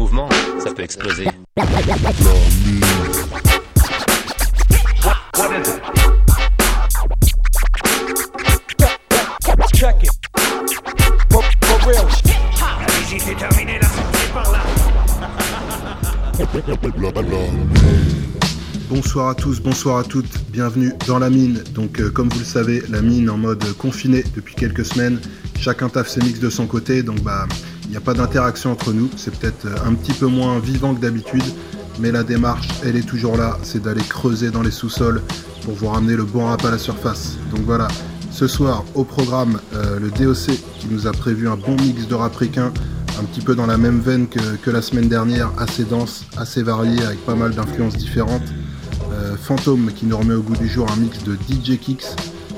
mouvement, ça peut exploser. Bonsoir à tous, bonsoir à toutes, bienvenue dans la mine. Donc euh, comme vous le savez, la mine en mode confiné depuis quelques semaines. Chacun taffe ses mix de son côté, donc bah il n'y a pas d'interaction entre nous. C'est peut-être euh, un petit peu moins vivant que d'habitude, mais la démarche, elle est toujours là, c'est d'aller creuser dans les sous-sols pour vous ramener le bon rap à la surface. Donc voilà, ce soir au programme, euh, le DOC qui nous a prévu un bon mix de rap ricain, un petit peu dans la même veine que, la semaine dernière, assez dense, assez varié, avec pas mal d'influences différentes. Euh, Fantôme qui nous remet au goût du jour un mix de DJ Kicks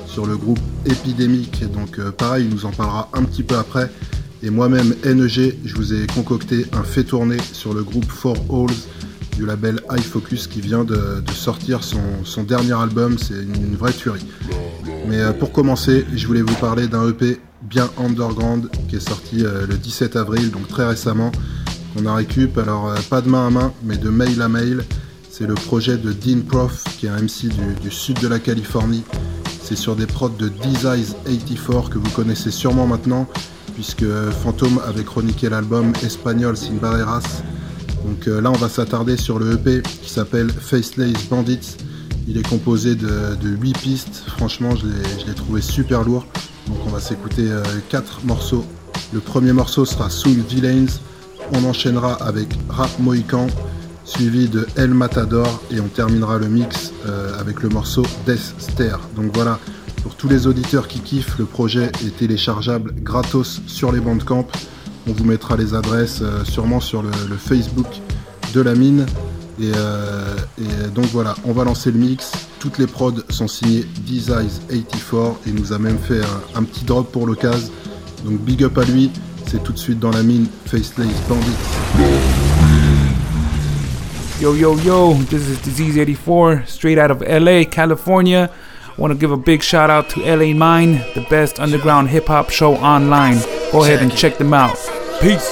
sur le groupe Epidemic. Donc pareil, il nous en parlera un petit peu après. Et moi-même, NEG, je vous ai concocté un fait tourner sur le groupe Four Halls du label High Focus qui vient de, sortir son, dernier album. C'est une, vraie tuerie. Mais euh, pour commencer, je voulais vous parler d'un EP bien underground qui est sorti euh, le 17 avril, donc très récemment, qu'on a récup. Alors euh, pas de main à main, mais de mail à mail. C'est le projet de Dean Prof, qui est un MC du, du sud de la Californie. C'est sur des prods de Deseyes 84 que vous connaissez sûrement maintenant, puisque euh, Phantom avait chroniqué l'album Espagnol Sin Barreras. Donc euh, là, on va s'attarder sur le EP qui s'appelle Faceless Bandits. Il est composé de, de 8 pistes. Franchement, je l'ai- trouvé super lourd. Donc on va s'écouter 4 morceaux. Le premier morceau sera Soul Villains. On enchaînera avec Rap Mohican, suivi de El Matador. Et on terminera le mix euh, avec le morceau Death Stair. Donc voilà, pour tous les auditeurs qui kiffent, le projet est téléchargeable gratos sur les bandcamp. On vous mettra les adresses euh, sûrement sur le, Facebook de la mine. Et, euh, et donc voilà, on va lancer le mix. Toutes les prods sont signées Deseyes 84 et il nous a même fait un, un petit drop pour l'occasion. Donc big up à lui, c'est tout de suite dans la mine Faceless Bandits. Yo, yo, yo, this is Disease84, straight out of LA, California. I want to give a big shout out to LA Mine, the best underground hip hop show online. Go ahead and check them out. Peace.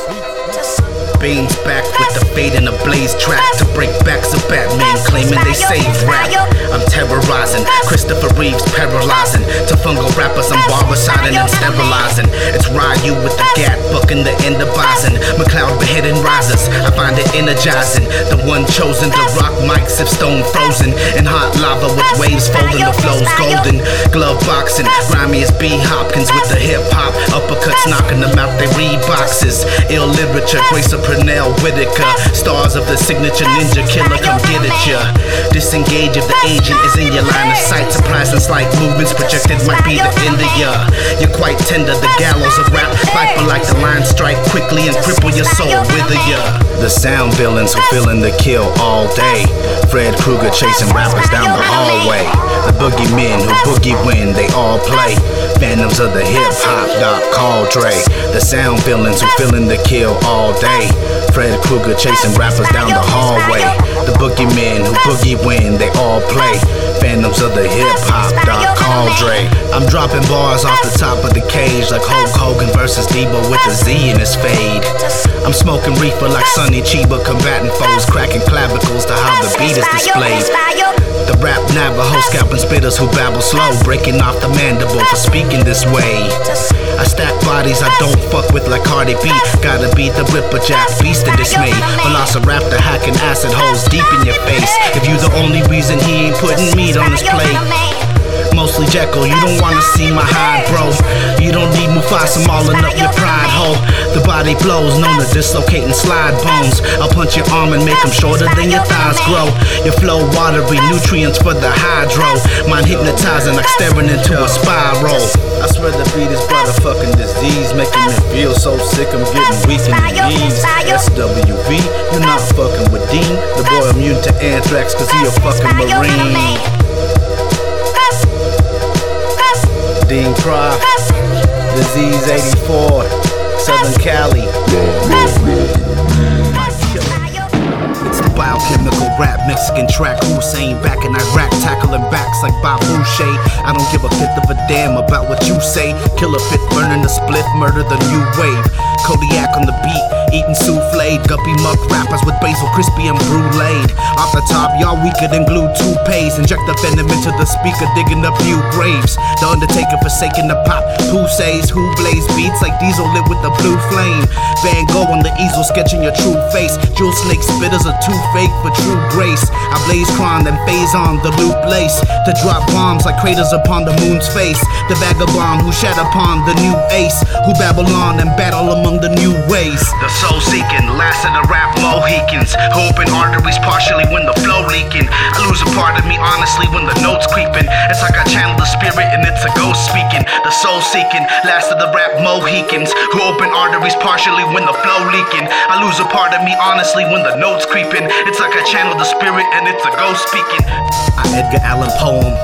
Bane's back with the fade and a blaze track to break backs of Batman, claiming they saved rap. I'm terrorizing, Christopher Reeves paralyzing. To fungal rappers, I'm barberiding and sterilizing. It's Ryu with the gat, bucking the end of bison. McLeod beheading risers, I find it energizing. The one chosen to rock mics if stone frozen. In hot lava with waves folding, the flows golden. Glove boxing, grimy as B. Hopkins with the hip hop. Uppercuts knocking them out they read boxes. Ill literature, Grace of Pernell Whitaker. Stars of the signature ninja killer, come get at ya. Disengage if the agent is in your line of sight. Surprise and slight movements projected might be the end of ya. You're quite tender, the gallows of rap. Viper like the line strike quickly and cripple your soul with a ya. The sound villains who feeling the kill all day. Fred Krueger chasing rappers down the hallway. The boogeymen who boogie when they all play. Phantoms of the hip hop, Doc Call Dre. The sound villains who feeling the kill all day. Fred Krueger chasing rappers down the hallway. The boogeymen who boogie when they all play. Phantoms of the hip hop, Doc Call Dre. I'm dropping bars off the top of the cage like Hulk Hogan versus Debo with a Z in his fade. I'm smoking reefer like Sonny Chiba, combating foes, cracking clavicles to how the beat is displayed. The rap Navajo scalping spitters who babble slow, breaking off the mandible for speaking this way. I stack bodies I don't fuck with like Cardi B. Gotta be the Ripper Jack, beast of dismay. Velociraptor hacking acid holes deep in your face. If you the only reason he ain't putting meat on his plate. Mostly Jekyll. You don't wanna see my hide, bro. You don't need Mufasa mauling up your pride hole. The body blows, known to dislocate and slide bones. I'll punch your arm and make them shorter than your thighs grow. Your flow watery, nutrients for the hydro. Mine hypnotizing like staring into a spiral. I swear the beat is but a fucking disease, making me feel so sick. I'm getting weak in the knees. SWV, you're not fucking with Dean. The boy immune to anthrax cause he a fucking marine. Dean Proff, Diseize 84, Southern Cali. It's biochemical rap, Mexican track, Hussein back in Iraq, tackling backs like Babu Shay. I don't give a fifth of a damn about what you say. Kill a burning the split, murder the new wave. Kodiak on the beat, eating souffle, guppy muck rappers with basil crispy and brulee. Off the top, y'all weaker than glued toupees. Inject the venom into the speaker, digging up new graves. The Undertaker forsaking the pop. Who says who blaze beats like diesel lit with the blue flame? Van Gogh on the easel sketching your true face. Jewel snake spitters are too fake for true grace. I blaze crime, then phase on the loop lace to drop bombs like craters upon the moon's face. The vagabond who shat upon the new ace, who Babylon and battle among the new ways. The soul seeking, last of the rap Mohicans, who open arteries partially when the flow leaking. I lose a part of me honestly when the notes creeping. It's like I channel the spirit and it's a ghost speaking. The soul seeking, last of the rap Mohicans, who open arteries partially when the flow leaking. I lose a part of me honestly when the notes creeping. It's like I channel the spirit and it's a ghost speaking. I Edgar Allan poem.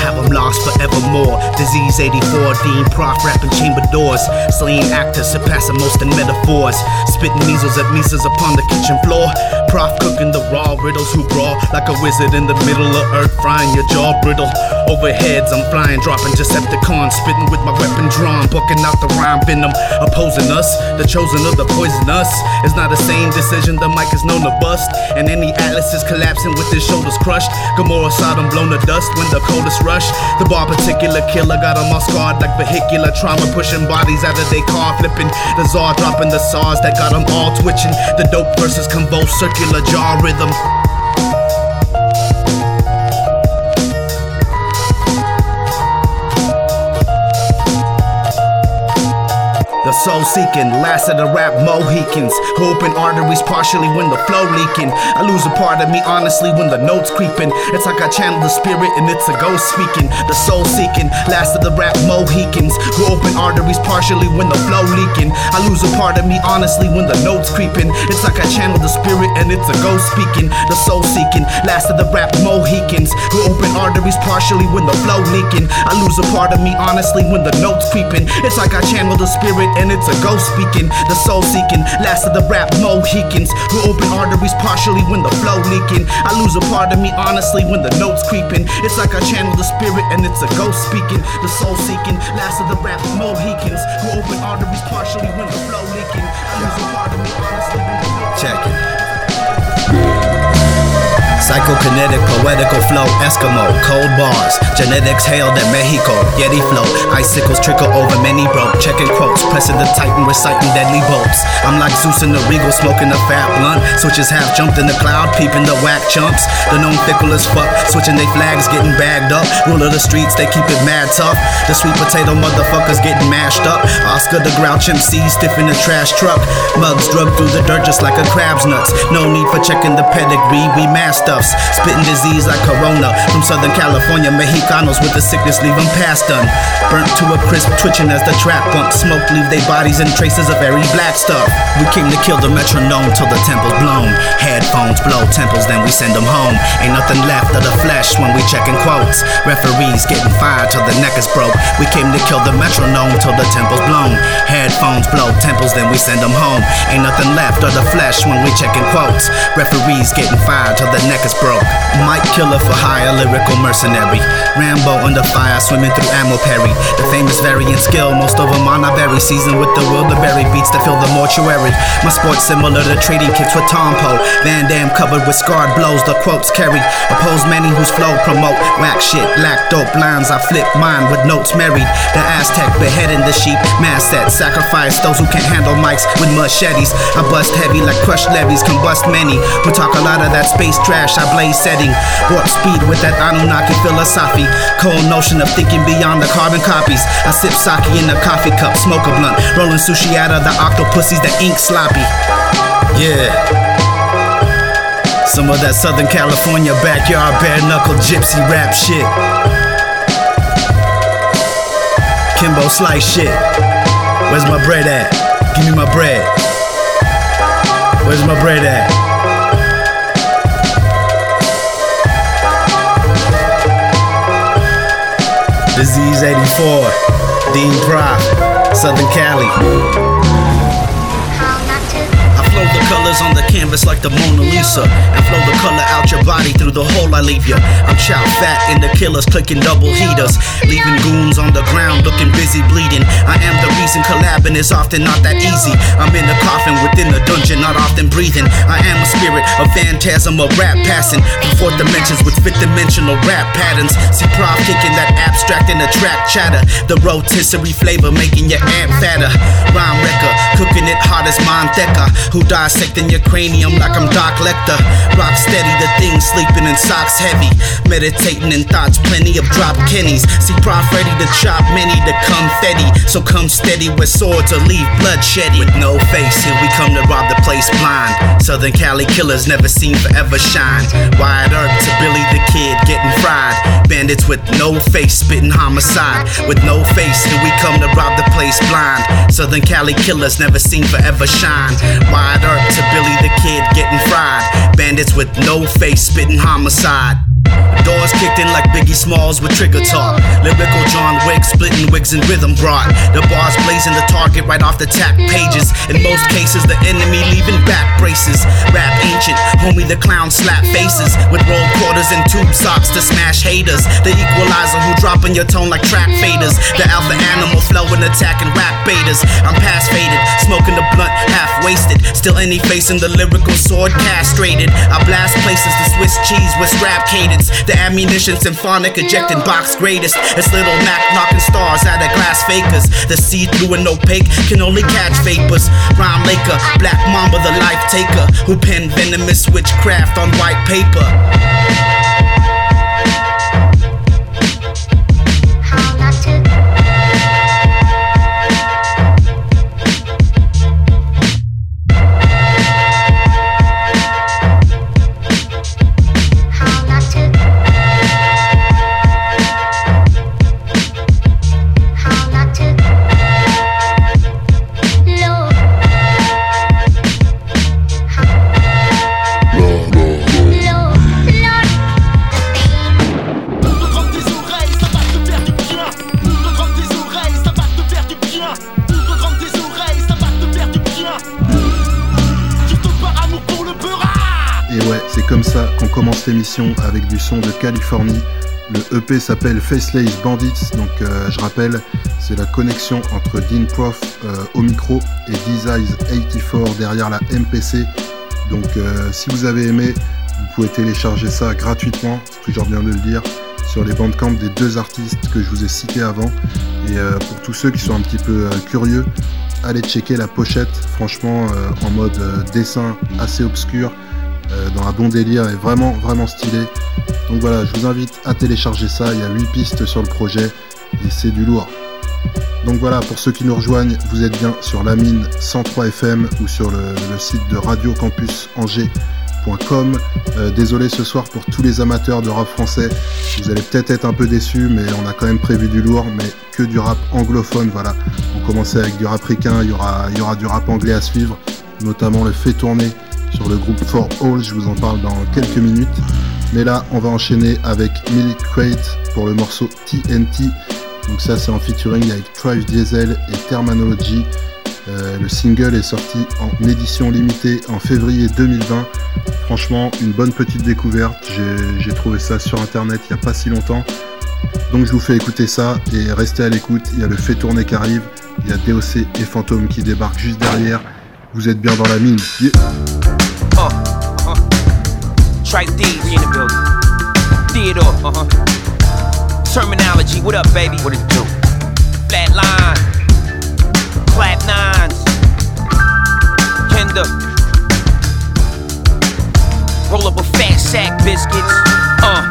Have lost forevermore. Diseize 84, Dean Proff, rapping chamber doors. Slaying actors, surpassing most in metaphors. Spitting measles at mises upon the kitchen floor. Prof cooking the raw riddles who brawl like a wizard in the middle of earth, frying your jaw brittle. Overheads, I'm flying, dropping Decepticons, spitting with my weapon drawn, bucking out the rhyme venom, opposing us. The chosen of the poisonous is not the same decision. The mic is known to bust, and any atlas is collapsing with his shoulders crushed. Gomorrah Sodom blown to dust when the coldest rush. The bar particular killer got him all scarred like vehicular trauma, pushing bodies out of their car, flipping. The czar dropping the saws that got them all twitching. The dope versus convulsed circular jaw rhythm. Soul seeking, last of the rap Mohicans. Who open arteries partially when the flow leaking. I lose a part of me honestly when the notes creeping. It's like I channel the spirit and it's a ghost speaking. The soul seeking, last of the rap Mohicans. Who open arteries partially when the flow leaking. I lose a part of me honestly when the notes creeping. It's like I channel the spirit and it's a ghost speaking. The soul seeking, last of the rap Mohicans. Who open arteries partially when the flow leaking. I lose a part of me honestly when the notes creeping. It's like I channel the spirit and it's a ghost speaking. The soul seeking, last of the rap Mohicans. Who open arteries partially when the flow leaking. I lose a part of me honestly when the notes creeping. It's like I channel the spirit and it's a ghost speaking. The soul seeking, last of the rap Mohicans. Who open arteries partially when the flow leaking. I lose a part of me honestly when the notes Check it. Psychokinetic, poetical flow, Eskimo, cold bars, genetics hailed at Mexico, Yeti flow, icicles trickle over many broke, checking quotes, pressing the titan, reciting deadly bolts. I'm like Zeus in the regal, smoking a fat blunt, switches half jumped in the cloud, peeping the whack chumps. The known fickle as fuck, switching they flags, getting bagged up. Rule of the streets, they keep it mad tough. The sweet potato motherfuckers getting mashed up. Oscar the Grouch MC stiff in the trash truck. Mugs drug through the dirt just like a crab's nuts. No need for checking the pedigree, we mass Spitting disease like Corona. From Southern California, Mexicanos with the sickness leave them past done. Burnt to a crisp, twitching as the trap bump. Smoke leave their bodies in traces of very black stuff. We came to kill the metronome till the temple's blown. Headphones blow temples, then we send them home. Ain't nothing left of the flesh when we checking quotes. Referees getting fired till the neck is broke. We came to kill the metronome till the temple's blown. Headphones blow temples, then we send them home. Ain't nothing left of the flesh when we checking quotes. Referees getting fired till the neck is broke. Mike killer for hire, lyrical mercenary. Rambo under fire, swimming through ammo parry. The famous variant skill, most of them on a berry season with the Wilderberry beats that fill the mortuary. My sport's similar to trading kicks with Tom Poe. Van Damme covered with scarred blows, the quotes carry. Oppose many whose flow, promote whack shit, lack dope lines. I flip mine with notes married. The Aztec beheading the sheep, mass set, sacrifice those who can't handle mics with machetes. I bust heavy like crushed levies, combust many who talk a lot of that space trash. I blaze setting, warp speed with that Anunnaki philosophy. Cold notion of thinking beyond the carbon copies. I sip sake in a coffee cup, smoke a blunt, rolling sushi out of the octopussies, the ink sloppy. Yeah. Some of that Southern California backyard bare knuckle gypsy rap shit. Kimbo slice shit. Where's my bread at? Give me my bread. Where's my bread at? Diseize 84, Dean Proff, Southern Cali flow the colors on the canvas like the Mona Lisa. And flow the color out your body through the hole I leave ya. I'm chow fat in the killers clicking double heaters. Leaving goons on the ground looking busy bleeding. I am the reason collabing is often not that easy. I'm in a coffin within a dungeon, not often breathing. I am a spirit, a phantasm, a rap passing through fourth dimensions with fifth dimensional rap patterns. See prof kicking that abstract in the track chatter. The rotisserie flavor making your amp fatter. Rhyme wrecker, cooking it hot as Manteca. Who dissecting your cranium like I'm Doc Lecter. Rock steady, the thing sleeping in socks heavy. Meditating in thoughts, plenty of drop kennies. See, prof ready to chop many to come confetti. So come steady with swords or leave bloodsheddy. With no face, here we come to rob the place blind. Southern Cali killers never seen forever shine. Wyatt Earp to Billy the Kid. Bandits with no face, spitting homicide. With no face, here we come to rob the place blind. Southern Cali killers never seen forever shine. Wyatt Earp to Billy the Kid getting fried. Bandits with no face spitting homicide. Doors kicked in like Biggie Smalls with trigger talk. Lyrical John Wick, splitting wigs and rhythm rock. The bars blazing the target right off the tap pages. In most cases, the enemy leaving back braces. Rap ancient, homie the clown slap faces. With roll quarters and tube socks to smash haters. The equalizer who dropping your tone like track faders. The alpha animal flowing, attacking rap betas. I'm past faded, smoking the blunt, half wasted. Still any face in the lyrical sword castrated. I blast places the Swiss cheese with strap cadence. The ammunition symphonic ejecting box greatest. It's little Mac knocking stars out of glass fakers. The see through and opaque can only catch vapors. Rhyme Laker, Black Mamba the life taker, who penned venomous witchcraft on white paper. Émission avec du son de Californie. Le EP s'appelle Faceless Bandits, donc euh, je rappelle, c'est la connexion entre Dean Prof euh, au micro et Deesize 84 derrière la MPC. Donc euh, si vous avez aimé, vous pouvez télécharger ça gratuitement, toujours bien de le dire, sur les bandcamps des deux artistes que je vous ai cités avant. Et pour tous ceux qui sont un petit peu curieux, allez checker la pochette, franchement en mode dessin assez obscur. Euh, dans un bon délire et vraiment vraiment stylé. Donc voilà, je vous invite à télécharger ça, il y a 8 pistes sur le projet et c'est du lourd. Donc voilà, pour ceux qui nous rejoignent, vous êtes bien sur la mine 103 FM ou sur le, site de Radio Campus. Euh, désolé ce soir pour tous les amateurs de rap français. Vous allez peut-être être un peu déçus, mais on a quand même prévu du lourd, mais que du rap anglophone. Voilà, on commençait avec du rap ricain, il aura, il y aura du rap anglais à suivre, notamment le fait tourner sur le groupe For All, je vous en parle dans quelques minutes. Mais là, on va enchaîner avec Milk Crate pour le morceau TNT. Donc ça, c'est en featuring avec Trive Diesel et Terminology. Euh, le single est sorti en édition limitée en février 2020. Franchement, une bonne petite découverte. J'ai trouvé ça sur internet il n'y a pas si longtemps. Donc je vous fais écouter ça et restez à l'écoute. Il y a le fait tourner qui arrive. Il y a DOC et Fantôme qui débarquent juste derrière. Vous êtes bien dans la mine. Uh. Trife D, we in the building. Theodore, Uh huh. Termanology, what up, baby? What it do? Flat line, clap nines, Kenda. Roll up a fat sack biscuits. Uh,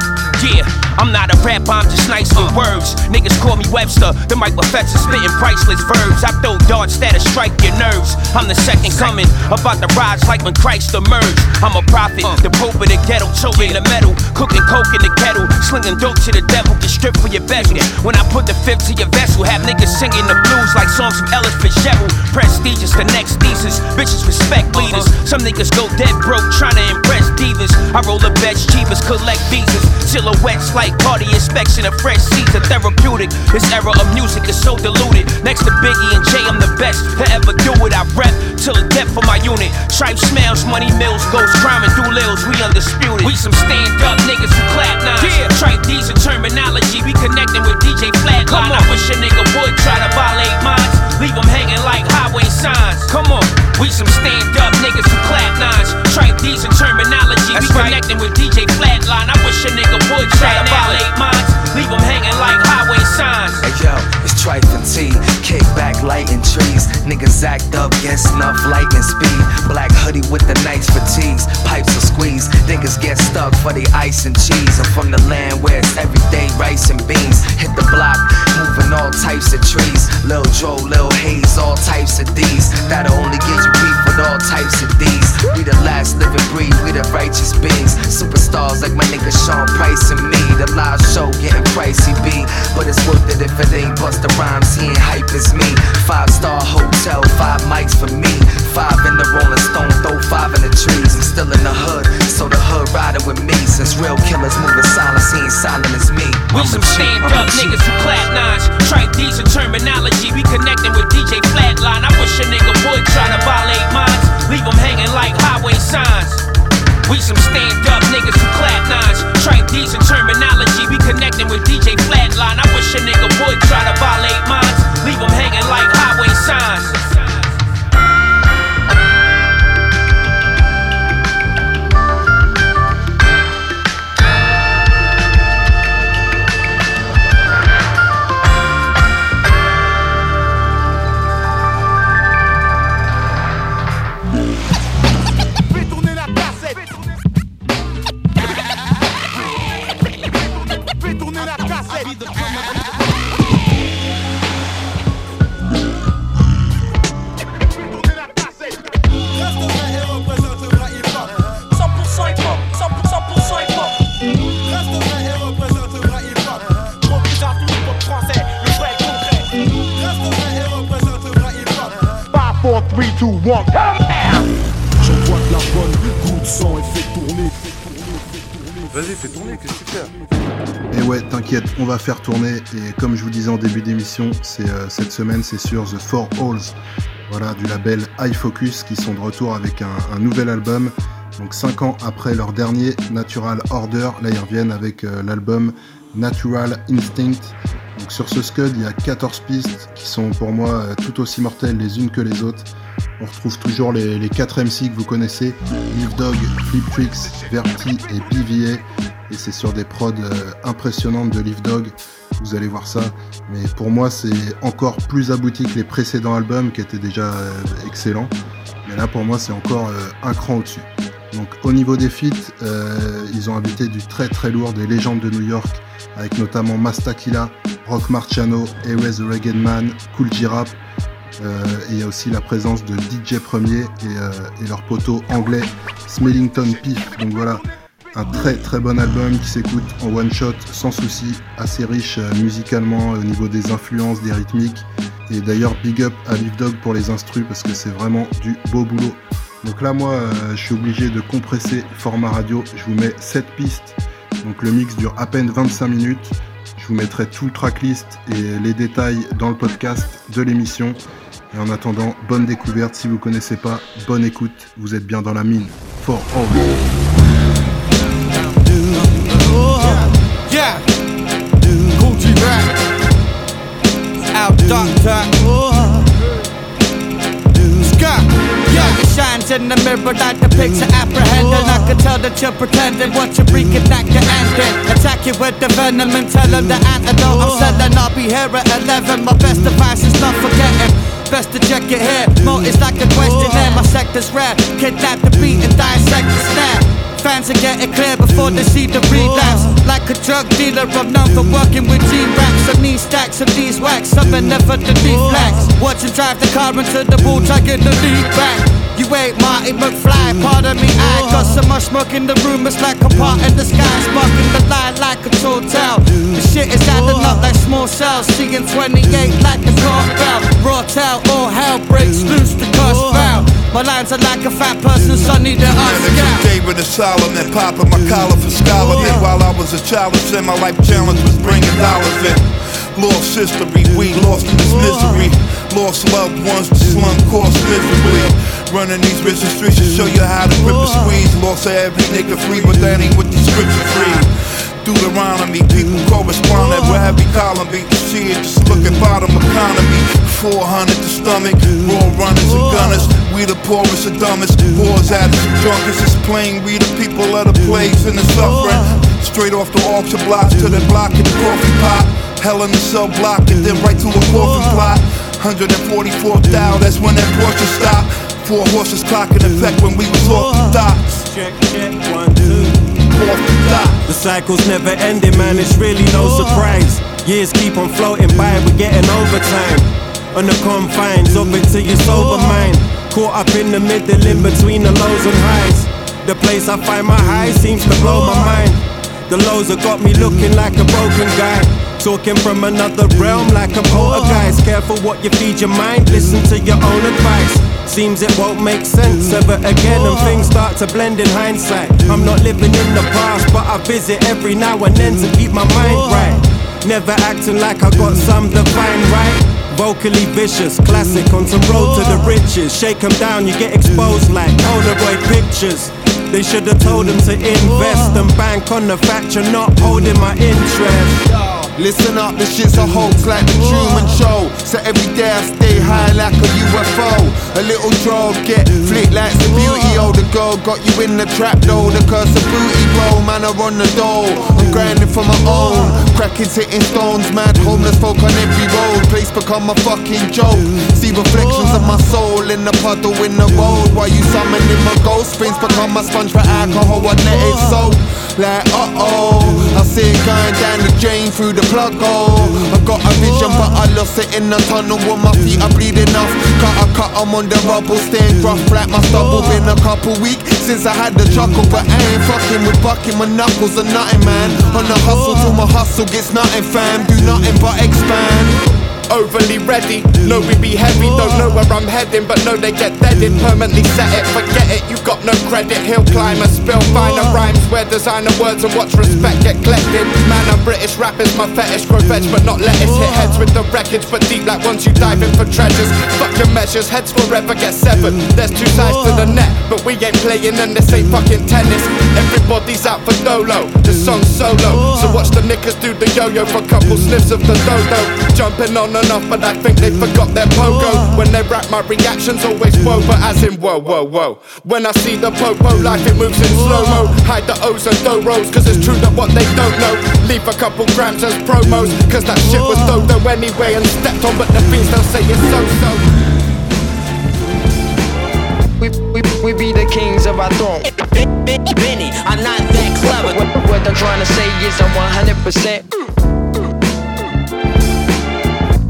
yeah. I'm not a rapper, I'm just nice with words. Niggas call me Webster, the mic professor spitting priceless verbs. I throw darts that'll strike your nerves. I'm the second coming, about to rise like when Christ emerged. I'm a prophet, the pope of the ghetto, choking the metal, cooking coke in the kettle, slinging dope to the devil, get stripped for your bezel. When I put the fifth to your vessel, have niggas singing the blues like songs from Ellis Fitzgerald. Prestigious, the next thesis, bitches respect leaders. Uh-huh. Some niggas go dead broke trying to impress divas. I roll the best cheapest, collect visas, silhouettes like Party inspection of fresh seeds are therapeutic. This era of music is so diluted. Next to Biggie and Jay, I'm the best to ever do it. I rep till the death for my unit. Tripe smells, money mills, ghost crime and do lils. We undisputed. We some stand up niggas who clap nines. Yeah. Trife D's and Termanology. We connecting with DJ Flatline. I wish a nigga would try to violate mines. Leave them hanging like highway signs. Come on. We some stand up niggas who clap nines. Trife D's and Termanology. That's we right. connecting with DJ Flatline. I wish a nigga would try to violate mines. Leave them hanging like highway signs. Hey yo, it's Trife and T. Kick back, lighting trees. Niggas act up, get snuff, lightning speed. Black hoodie with the nice fatigues. Pipes are squeezed. Niggas get stuck for the ice and cheese. I'm from the land where it's everyday rice and beans. Hit the block, moving all types of trees. Lil Joe, Lil Hayes, all types of D's. That'll only get you beef with all types of D's. We the last living breed, we the righteous beings. Superstars like my nigga Sean Price and me. The live show getting pricey, B. But it's worth it if it ain't bust the Rhymes, he ain't hype as me. Five star hotel, five mics for me. Five in the Rolling Stone, throw five in the trees. I'm still in the hood, so the hood riding with me. Since real killers moving silence, he ain't silent as me. We some stand up niggas who clap nines. Trife D's and Termanology. We connecting with DJ Flatline. I wish a nigga would try to violate mines. Leave them hanging like highway signs. We some stand up niggas who clap nines. Trife D's and Termanology. We connecting with DJ Flatline. I wish a nigga would try to violate mines. Leave them hanging like highway signs. 3, 2, 1, J'envoie de la bonne goutte de sang et fais tourner. Vas-y, fais tourner, qu'est-ce que tu fais Et ouais, t'inquiète, on va faire tourner. Et comme je vous disais en début d'émission, c'est euh, cette semaine, c'est sur The Four Halls, voilà, du label iFocus, qui sont de retour avec un, un nouvel album. Donc 5 ans après leur dernier Natural Order, là ils reviennent avec euh, l'album Natural Instinct. Sur ce Scud, il y a 14 pistes qui sont pour moi euh, tout aussi mortelles les unes que les autres. On retrouve toujours les, les 4 MC que vous connaissez, Live Dog, Flip Tricks, Verti et BVA. Et c'est sur des prods euh, impressionnantes de Live Dog. Vous allez voir ça. Mais pour moi, c'est encore plus abouti que les précédents albums qui étaient déjà euh, excellents. Mais là, pour moi, c'est encore un cran au-dessus. Donc, au niveau des feats, ils ont invité du très très lourd des légendes de New York, avec notamment Mastakila, Rock Marciano, Airways the Man, Cool G-Rap. Euh, et il y a aussi la présence de DJ Premier et, euh, et leur poteau anglais Smellington Piff. Donc voilà, un très très bon album qui s'écoute en one shot sans souci, assez riche euh, musicalement au niveau des influences, des rythmiques. Et d'ailleurs, big up à Live Dog pour les instrus parce que c'est vraiment du beau boulot. Donc là, moi, je suis obligé de compresser format radio. Je vous mets 7 pistes. Donc le mix dure à peine 25 minutes. Je vous mettrai tout le tracklist et les détails dans le podcast de l'émission. Et en attendant, bonne découverte. Si vous connaissez pas, bonne écoute. Vous êtes bien dans la mine. For all. Shines in the mirror that depicts an apprehend. And I can tell that you're pretending what you're freaking that you're ending. Attack it with the venom and tell them the antidote. I'm selling, I'll be here at 11. My best advice is not forgetting. Best to check it here. Motives like a question questionnaire. My sector's rare. Kidnap the beat and dissect the snare. Fans are getting clear before they see the relapse. Like a drug dealer, I'm known for working with G-Raps. I need stacks of these wax, something never to leave flags. Watch him drive the car into the wall, get the lead back. You ain't Marty McFly, pardon me, I got so much smoke in the room, it's like a part in the sky, sparking the light like a hotel. The shit is adding up like small cells, seeing 28 like the court bell. Raw tail, all hell breaks loose, the cuss foul. My lines are like a fat person, sunny the Managing David and Solomon, popping my collar for scholarship. While I was a child, said my life challenge was bringing dollars in. Lost history, we lost in this misery. Lost loved ones, the slum course miserably. Running these rich streets to show you how to grip a squeeze. Lost every nigga free, but that ain't what the scripture free. Deuteronomy, people corresponding with heavy column beat. Shit, just look at bottom economy. 400 the stomach, raw runners and gunners. We the poorest and dumbest. Wars addicts and drunkards. It's plain, we the people of the plagues and the suffering. Straight off the auction blocks to the block in the coffee pot. Hell in the cell block and then right to a coffin plot. 144 thou, that's when that Porsche stopped. Four horses clocking effect when we was off the docks. Check, check, one, two. Off the dock. The cycle's never ending, man, it's really no surprise. Years keep on floating by, we're getting overtime. On the confines of it to your sober mind. Caught up in the middle, in between the lows and highs. The place I find my highs seems to blow my mind. The lows have got me looking like a broken guy. Talking from another realm like a poltergeist. Careful what you feed your mind, listen to your own advice. Seems it won't make sense ever again, and things start to blend in hindsight. I'm not living in the past, but I visit every now and then to keep my mind right. Never acting like I got some divine right. Vocally vicious, classic on some road to the riches. Shake 'em down, you get exposed like Polaroid pictures. They should have told him to invest and bank on the fact you're not holding my interest. Listen up, this shit's a hoax like the Truman Show. So every day I stay high like a UFO. A little drug get flicked like the beauty. Oh, the girl got you in the trap though. The curse of booty, bro. Man, I run the door. I'm grinding for my own. Cracking, hitting stones, mad homeless folk on every road. Place become a fucking joke. See reflections of my soul in the puddle in the road. While you summoning my ghost, springs become my sponge for alcohol. I let it soak. Like, uh oh, I see it going down the drain through the plug hole. I got a vision, but I lost it in the tunnel when my feet are bleeding off. Cut a cut, I'm on the rubble, staying rough like my stubble. Been a couple weeks since I had the chuckle, but I ain't fucking with bucking my knuckles or nothing, man. On the hustle till my hustle gets nothing, fam. Do nothing but expand. Overly ready. No, we be heavy, don't know where I'm heading, but know they get deaded. Permanently set it, forget it, you got no credit. Hill climber, spill finer rhymes, where designer words and watch respect get collected. Man, I'm British rappers, my fetish grow veg, but not lettuce. Hit heads with the wreckage, but deep like once you dive in for treasures. Fuck your measures, heads forever get severed. There's two sides to the net, but we ain't playing and this ain't fucking tennis. Everybody's out for dolo, the song's solo. So watch the knickers do the yo-yo for a couple sniffs of the dodo. Jumping on and off, but I think they forgot their pogo. When they rap, my reactions always whoa, but as in whoa, whoa, whoa. When I see the popo, life it moves in slow mo. Hide the O's and do rolls, cause it's true that what they don't know. Leave a couple grams as promos, cause that shit was dodo anyway and stepped on, but the fiends don't say it's so so. We, we, we be the kings of our throne. Benny, I'm not that clever. What, what I'm trying to say is I'm 100%.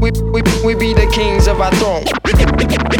We, we, we be the kings of our throne.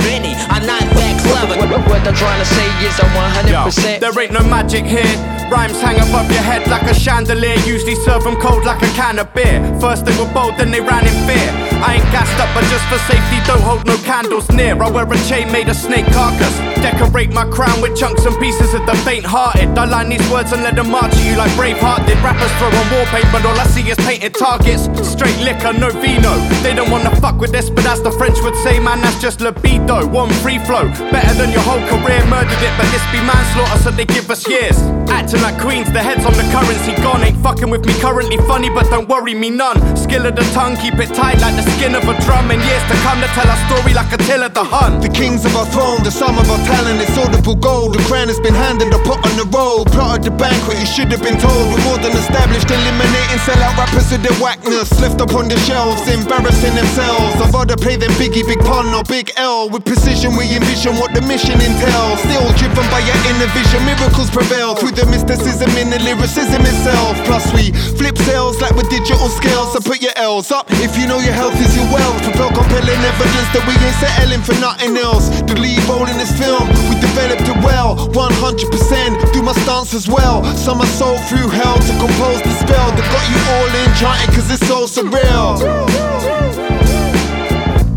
Benny, I'm not that clever. What, what I'm trying to say is I'm 100%. There ain't no magic here. Rhymes hang above your head like a chandelier. Usually serve them cold like a can of beer. First they were bold, then they ran in fear. I ain't gassed up, but just for safety, don't hold no candles near. I wear a chain made of snake carcass. Decorate my crown with chunks and pieces of the faint hearted. I line these words and let them march at you like Braveheart did. Rappers throw on wallpaper, but all I see is painted targets. Straight liquor, no vino. They don't wanna fuck with this, but as the French would say, man, that's just libido. one free flow. Better than your whole career, murdered it, but this be manslaughter, so they give us years. Acting like queens, the heads on the currency gone. Ain't fucking with me currently funny, but don't worry me none. Skill of the tongue, keep it tight like the skin of a drum. And years to come to tell our story like Attila the Hun. The kings of our throne, the sum of our talent, it's audible gold. The crown has been handed, the pot on the roll. Plotted the banquet, you should have been told. We're more than established, eliminating sellout rappers with their whackness. Left up on the shelves, embarrassing themselves. I'd rather play them Biggie, Big Pun, or Big L. With precision, we envision what the mission entails. Still driven by your inner vision, miracles prevail through the mysticism in the lyricism itself. Plus, we flip sales like with digital scales. So put your L's up if you know your health is your wealth. Propel compelling evidence that we ain't settling for nothing else. The lead role in this film, we developed it well, 100%. Do my stance as well. Some are sold through hell to compose the spell that got you all enchanted cause it's so surreal.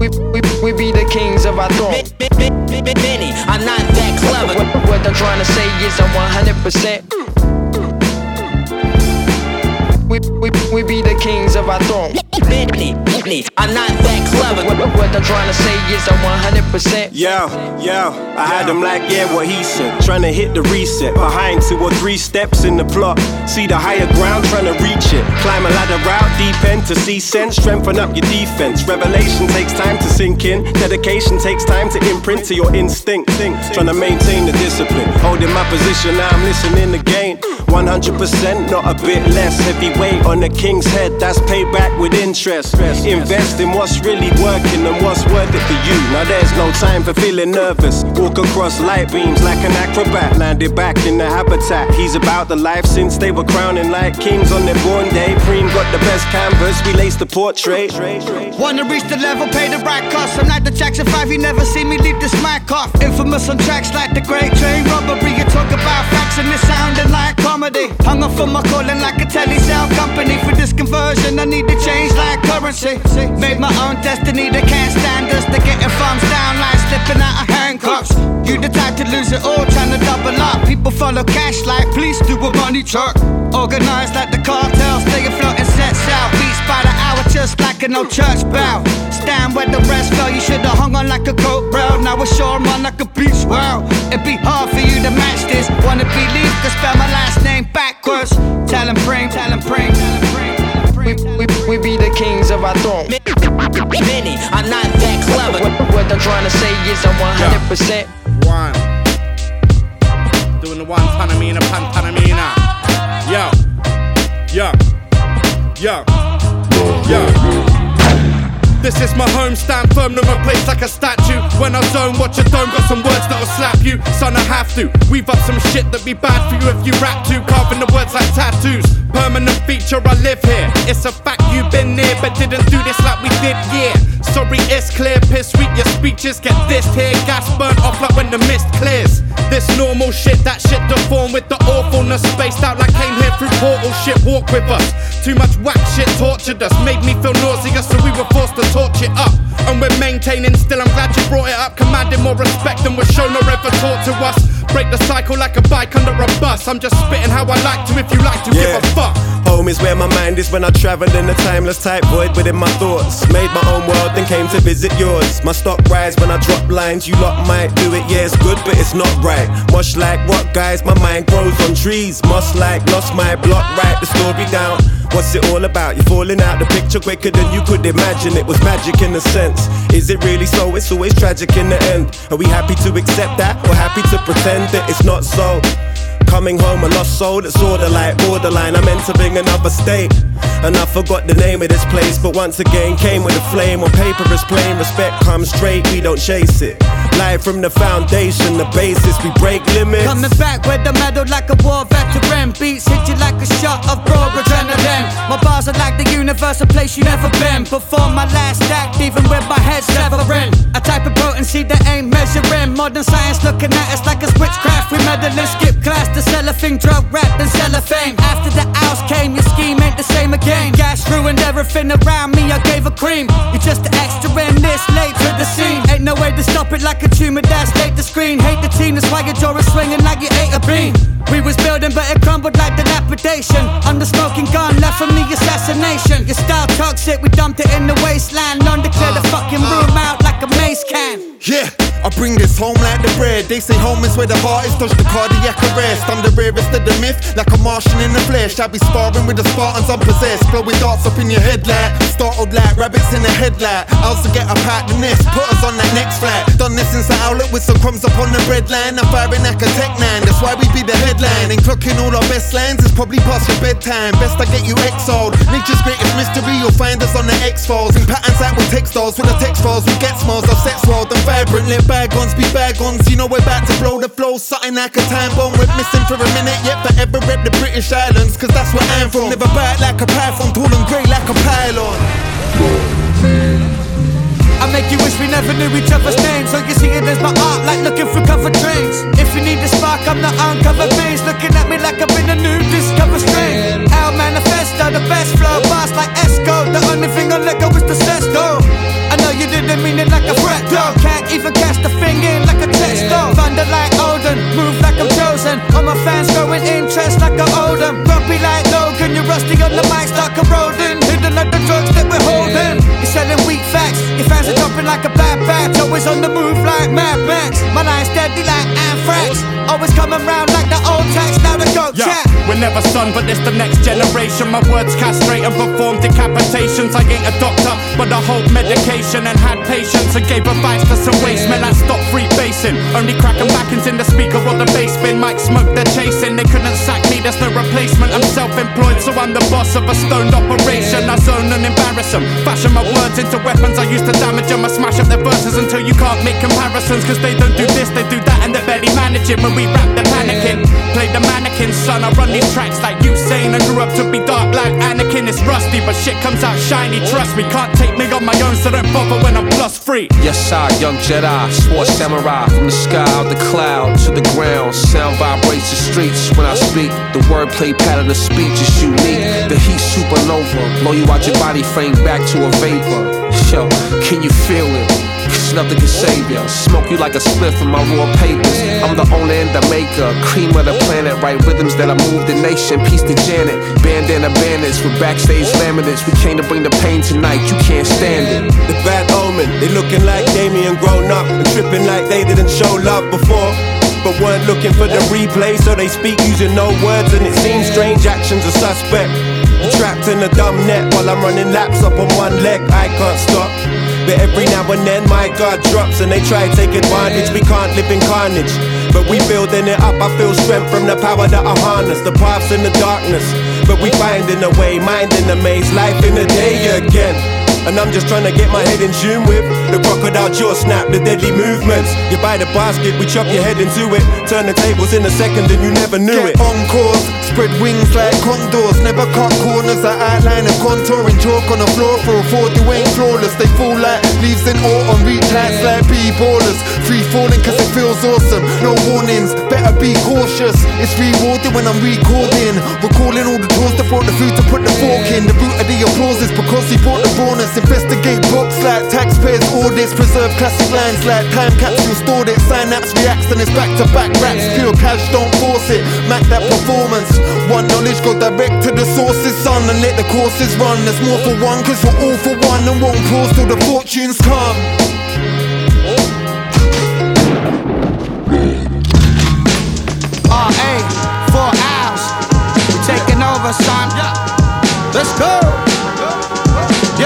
We, we, we be the kings of our throne. Benny, I'm not that clever. What, what I'm trying to say is I'm 100%. We, we, we be the kings of our throne. Benny, Benny, I'm not that clever. What, what I'm trying to say is I'm 100%. Yo, yo, I had him like, yeah, what he said. Trying to hit the reset. Behind two or three steps in the plot. See the higher ground, trying to reach it. Climb a ladder route, deep end to see sense. Strengthen up your defense. Revelation takes time to sink in. Dedication takes time to imprint to your instinct. Trying to maintain the discipline. Holding my position, now I'm listening again. 100%, not a bit less. Heavy on the king's head, that's payback with interest. Invest in what's really working and what's worth it for you. Now there's no time for feeling nervous. Walk across light beams like an acrobat. Landed back in the habitat. He's about the life since they were crowning like kings on their born day. Preem got the best canvas, we laced the portrait. Wanna reach the level, pay the right cost. I'm like the Jackson 5, you never see me leave this mic off. Infamous on tracks like the Great Train Robbery. You talk about facts and it's sounding like comedy. Hung up for my calling like a telly sound company. For this conversion, I need to change like currency. Made my own destiny, they can't stand us. They're getting thumbs down like slipping out of handcuffs. You the type to lose it all, trying to double up. People follow cash like police do a money truck. Organized like the cartel, stay afloat and set out. Beats by the hour, just like an old church bell. Stand where the rest fell, you should've hung on like a coat bro. Now we're sure I'm on like a beach wow. It'd be hard for you to match this. Wanna believe, could spell my last name backwards. Tell him pring, tell him pring, tell him pring. We, we, we be the kings of our throne. Benny, I'm not that clever. What, what I'm trying to say is I'm 100%. One. Doing the one panamina, pantamina. Yo. Yo. Yo. Yo. This is my home, stand firm, no place like a statue. When I zone, watch a dome, got some words that'll slap you. Son, I have to weave up some shit that'd be bad for you if you rap to. Carving the words like tattoos. Permanent feature, I live here. It's a fact you've been near, but didn't do this like we did, yeah. Sorry, it's clear, piss sweet, your speeches get this here. Gas burnt off like when the mist clears. This normal shit, that shit deformed with the awfulness. Spaced out like came here through portal shit, walk with us. Too much whack shit tortured us, made me feel nauseous, so we were forced to torch it up. And we're maintaining still, I'm glad you brought it up. Commanding more respect than was shown or ever taught to us. Break the cycle like a bike under a bus. I'm just spitting how I like to if you like to give a fuck. Home is where my mind is when I travel in a timeless type void within my thoughts. Made my own world, then came to visit yours. My stock rise when I drop lines. You lot might do it, yeah, it's good, but it's not right. Much like what guys, my mind grows on trees. Must like lost my block, write the story down. What's it all about? You're falling out the picture quicker than you could imagine. It was magic in a sense. Is it really so? It's always tragic in the end. Are we happy to accept that or happy to pretend that it's not so? Coming home, a lost soul that's order like borderline. I'm entering another state. And I forgot the name of this place, but once again came with a flame. On paper is plain, respect comes straight, we don't chase it. Live from the foundation, the basis, we break limits. Coming back with the medal like a war veteran. Beats hit you like a shot of raw adrenaline. My bars are like the universe, a place you never been. Before my last act, even with my head severing. A type of potency that ain't measuring. Modern science looking at us like it's witchcraft. We meddling, skip class sell a thing, drug rap, then sell a fame. After the house came, your scheme ain't the same again. Gas ruined everything around me, I gave a cream. You're just an extra in this late to the scene. Ain't no way to stop it like a tumor that's late to screen. Hate the team, that's why your jaw is swinging like you ate a bean. We was building, but it crumbled like dilapidation. Under smoking gun, left from the assassination. Your style toxic, we dumped it in the wasteland. To clear the fucking room out like like a mace can. Yeah, I bring this home like the bread. They say home is where the heart is, touch the cardiac arrest. I'm the rarest of the myth, like a Martian in the flesh. I'll be sparring with the Spartans unpossessed, blowing darts up in your head like startled like rabbits in a headlight. I also get a pat the nest, put us on that next flight. Done this since the outlet with some crumbs up on the bread line. I'm firing like a tech nine, that's why we be the headline. And clocking all our best lines is probably past your bedtime. Best I get you exiled. Nature's greatest mystery, you'll find us on the X Files. In patterns like with textiles, with the text files, we get smiles of sex world and vibrant. Let bygones be bygones. You know we're about to blow the flow, something like a time bomb. We're missing for a minute, yet forever rep the British Islands, cause that's where I'm from. Never bite like a python, tall and grey like a pylon. I make you wish we never knew each other's names. So you see it as my art, like looking for covered trains. If you need a spark, I'm the uncovered maze. Looking at me like I've been a new discover strain. Our manifesto, the best flow, boss like Esco. The only thing I let go is the sesto. I know you didn't mean it like a threat, though. Can't even cast a thing in like a text, though. Thunder like Odin, move like chosen. All my fans growing interest like I owe them. Grumpy like Logan, you're rusty on the mic, Always on the move like Mad Max. My like anthrax. Always coming round like the old tax. Now the go Yeah, chat. we're never son, but it's the next generation. My words castrate and perform decapitations. I ain't a doctor, but I hold medication and had patience and gave advice to some waste men. I stopped free basing, only cracking backings in the speaker or the bass bin. Mike smoke they're chasing. They couldn't sack me, there's no replacement. I'm self-employed, so I'm the boss of a stoned operation. I zone and embarrass them, fashion my words into weapons. I used to damage them. I smash up their verses until you can't make comparisons. Cause they don't do this, they do that, and they barely manage it. When we rap, they're panicking. Play the mannequin, son. I run these tracks like Usain. I grew up to be dark like Anakin. It's rusty, but shit comes out shiny. Trust me, can't take me on my own, so don't bother when I'm plus free. Yes, I, young Jedi, sports samurai, from the sky out the cloud to the ground. Sound vibrates the streets when I speak. The wordplay pattern of speech is unique. The heat supernova, blow you out your body frame back to a vapor. Yo, can you feel it? Nothing can save ya. Smoke you like a spliff in my raw papers. I'm the owner and the maker, cream of the planet. Write rhythms that I move the nation. Peace to Janet, bandana bandits with backstage laminates. We came to bring the pain tonight. You can't stand it. The bad omen, they looking like Damien grown up and tripping like they didn't show love before. But weren't looking for the replay, so they speak using no words, and it seems strange actions are suspect. Trapped in a dumb net while I'm running laps up on one leg, I can't stop. But every now and then my guard drops and they try to take advantage. We can't live in carnage, but we building it up. I feel strength from the power that I harness. The paths in the darkness, but we finding a way, Mind in the maze, life in the day again. And I'm just trying to get my head in tune with the crocodile jaw snap, the deadly movements. You buy the basket, we chop your head into it. Turn the tables in a second and you never knew Get it. on course, spread wings like condors. Never cut corners, I outline a contour and chalk on the floor for a four. You ain't flawless, they fall like leaves in autumn. Reach heights like b-ballers. Free falling cause it feels awesome. No warnings, better be cautious. It's rewarding when I'm recording. Recalling all the tools that brought the food to put the fork in. The root of the applause is because he brought the bonus. Investigate box like taxpayers audits. Preserve classic lines like time capsule stored it. Synapse reacts and it's back to back raps. Pure cash, don't force it. Mac that performance. One knowledge go direct to the sources, son, and let the courses run. There's more for one, cause we're all for one and won't pause till the fortunes come. RA, Four Owls. We're taking over, son. Let's go.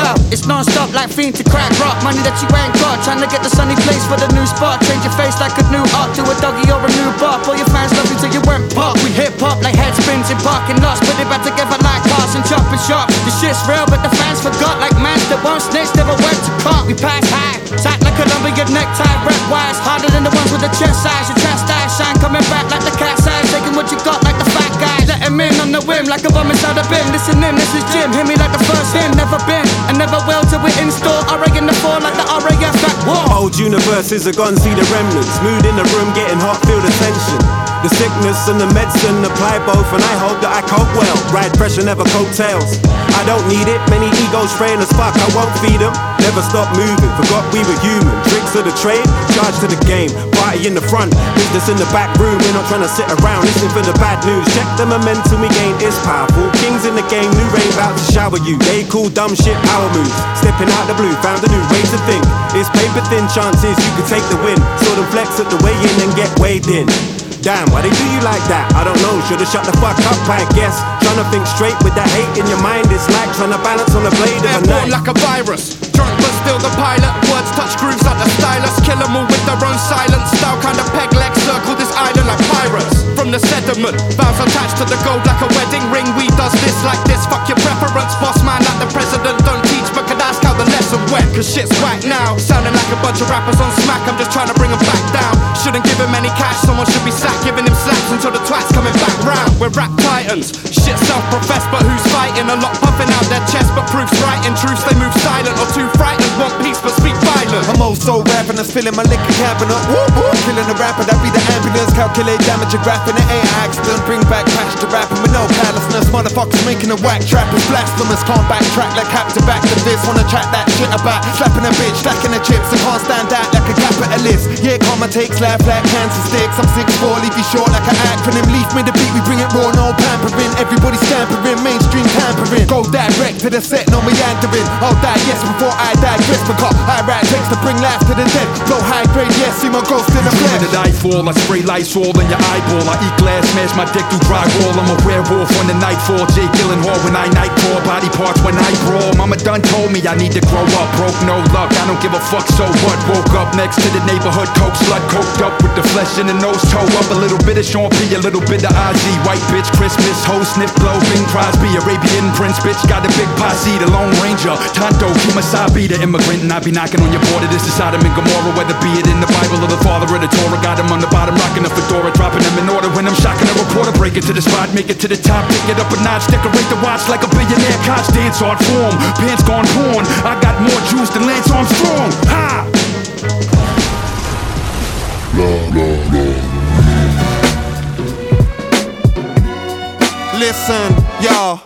Yeah, it's non-stop like fiend to crack rock. Money that you ain't got. Trying to get the sunny place for the new spot. Change your face like a new art to a doggy or a new bar. All your fans love you till you went pop. We hip hop like head spins in parking lots. Put it back together like cars and chopping shop. The shit's real, but the fans forgot. Like mans that won't snitch, never went to court. We pass high, tight like a Colombian necktie, red wires. Harder than the ones with the chest size. Your chest eyes shine coming back like the cat's eyes. Taking what you got like the fat guy. Let him in on the whim like a bum inside a bin. Listen in, this is Jim. Hear me like the first him. Never been and never will till we're in store. RA in the four like the RAF at war. Old universes are gone, see the remnants. Mood in the room, getting hot, feel the tension. The sickness and the medicine apply both, and I hope that I cope well. Ride pressure, never coattails. I don't need it, many egos frail as fuck, I won't feed them. Never stop moving, forgot we were human. Tricks of the trade, charge to the game. Party in the front, business in the back room. We're not trying to sit around listening for the bad news. Check the momentum we gain is powerful. Kings in the game, new rain about to shower you. They cool dumb shit power moves. Stepping out the blue, found a new way to think. It's paper thin chances you can take the win. Saw them flex at the way in and get weighed in. Damn, why they do you like that? I don't know, should've shut the fuck up, I guess. Trying to think straight with that hate in your mind, it's like trying to balance on a blade of a knife. like a virus. Drunk but still the pilot. Words touch grooves like the stylus. Kill 'em all with their own silence. Style kind of peg leg circle this island like pirates. From the sediment, vows attached to the gold like a wedding ring. We does this like this. Fuck your preference, boss man like the president. Don't the lesson went. Cause shit's whack now. Sounding like a bunch of rappers on smack. I'm just trying to bring 'em back down. Shouldn't give him any cash. Someone should be sacked, giving him slaps until the twat's coming back round. We're rap titans. Shit self-professed, but who's fighting? A lot puffing out their chest, but proof's right. In truth, they move silent or too frightened. Want peace, but speak violent. I'm also rapping and filling my liquor cabinet. Woo woo, killing the rapper, that be the ambulance. Calculate damage and graphing, it ain't accident. Bring back cash to rapping with no callousness. Motherfuckers making a whack trap is blasphemous. Can't backtrack like captain back to this. Wanna track that shit about slapping a bitch, stacking the chips. I can't stand out like a capitalist. Yeah, karma takes laugh like cancer sticks. I'm 6'4, leave you short like an acronym. Leave me the beat, we bring it raw, no pampering. Everybody scampering, mainstream tampering. Go direct to the set, no meandering. I'll die, yes, before I die. digress. Because I write text to bring life to the dead. Blow high grade, yes, see my ghost in the flesh. the nightfall, I spray lights all in your eyeball. I eat glass, smash my dick through drywall. I'm a werewolf on the nightfall. Jay Gyllenhaal when I nightfall. Body parts when I brawl. Mama done told me I need to grow up. Broke no luck, I don't give a fuck. So what? Woke up next to the neighborhood coke slut, coked up with the flesh in the nose. Toe up a little bit of Sean P, a little bit of Ozzy. White bitch, Christmas, hoe, sniff, blow, Bing Crosby, Arabian Prince, bitch. Got a big posse, the Lone Ranger. Tonto, Kemosabe, the immigrant, and I be knocking on your border. This is Sodom and Gomorrah, whether be it in the Bible or the Father of the Torah. Got him on the bottom, rocking a fedora, dropping them in order. When I'm shocking a reporter, break it to the spot, make it to the top, pick it up a notch, decorate the watch like a billionaire. Coach dance art form, pants gone porn. I got more juice than Lance Armstrong. Ha! Listen, yo.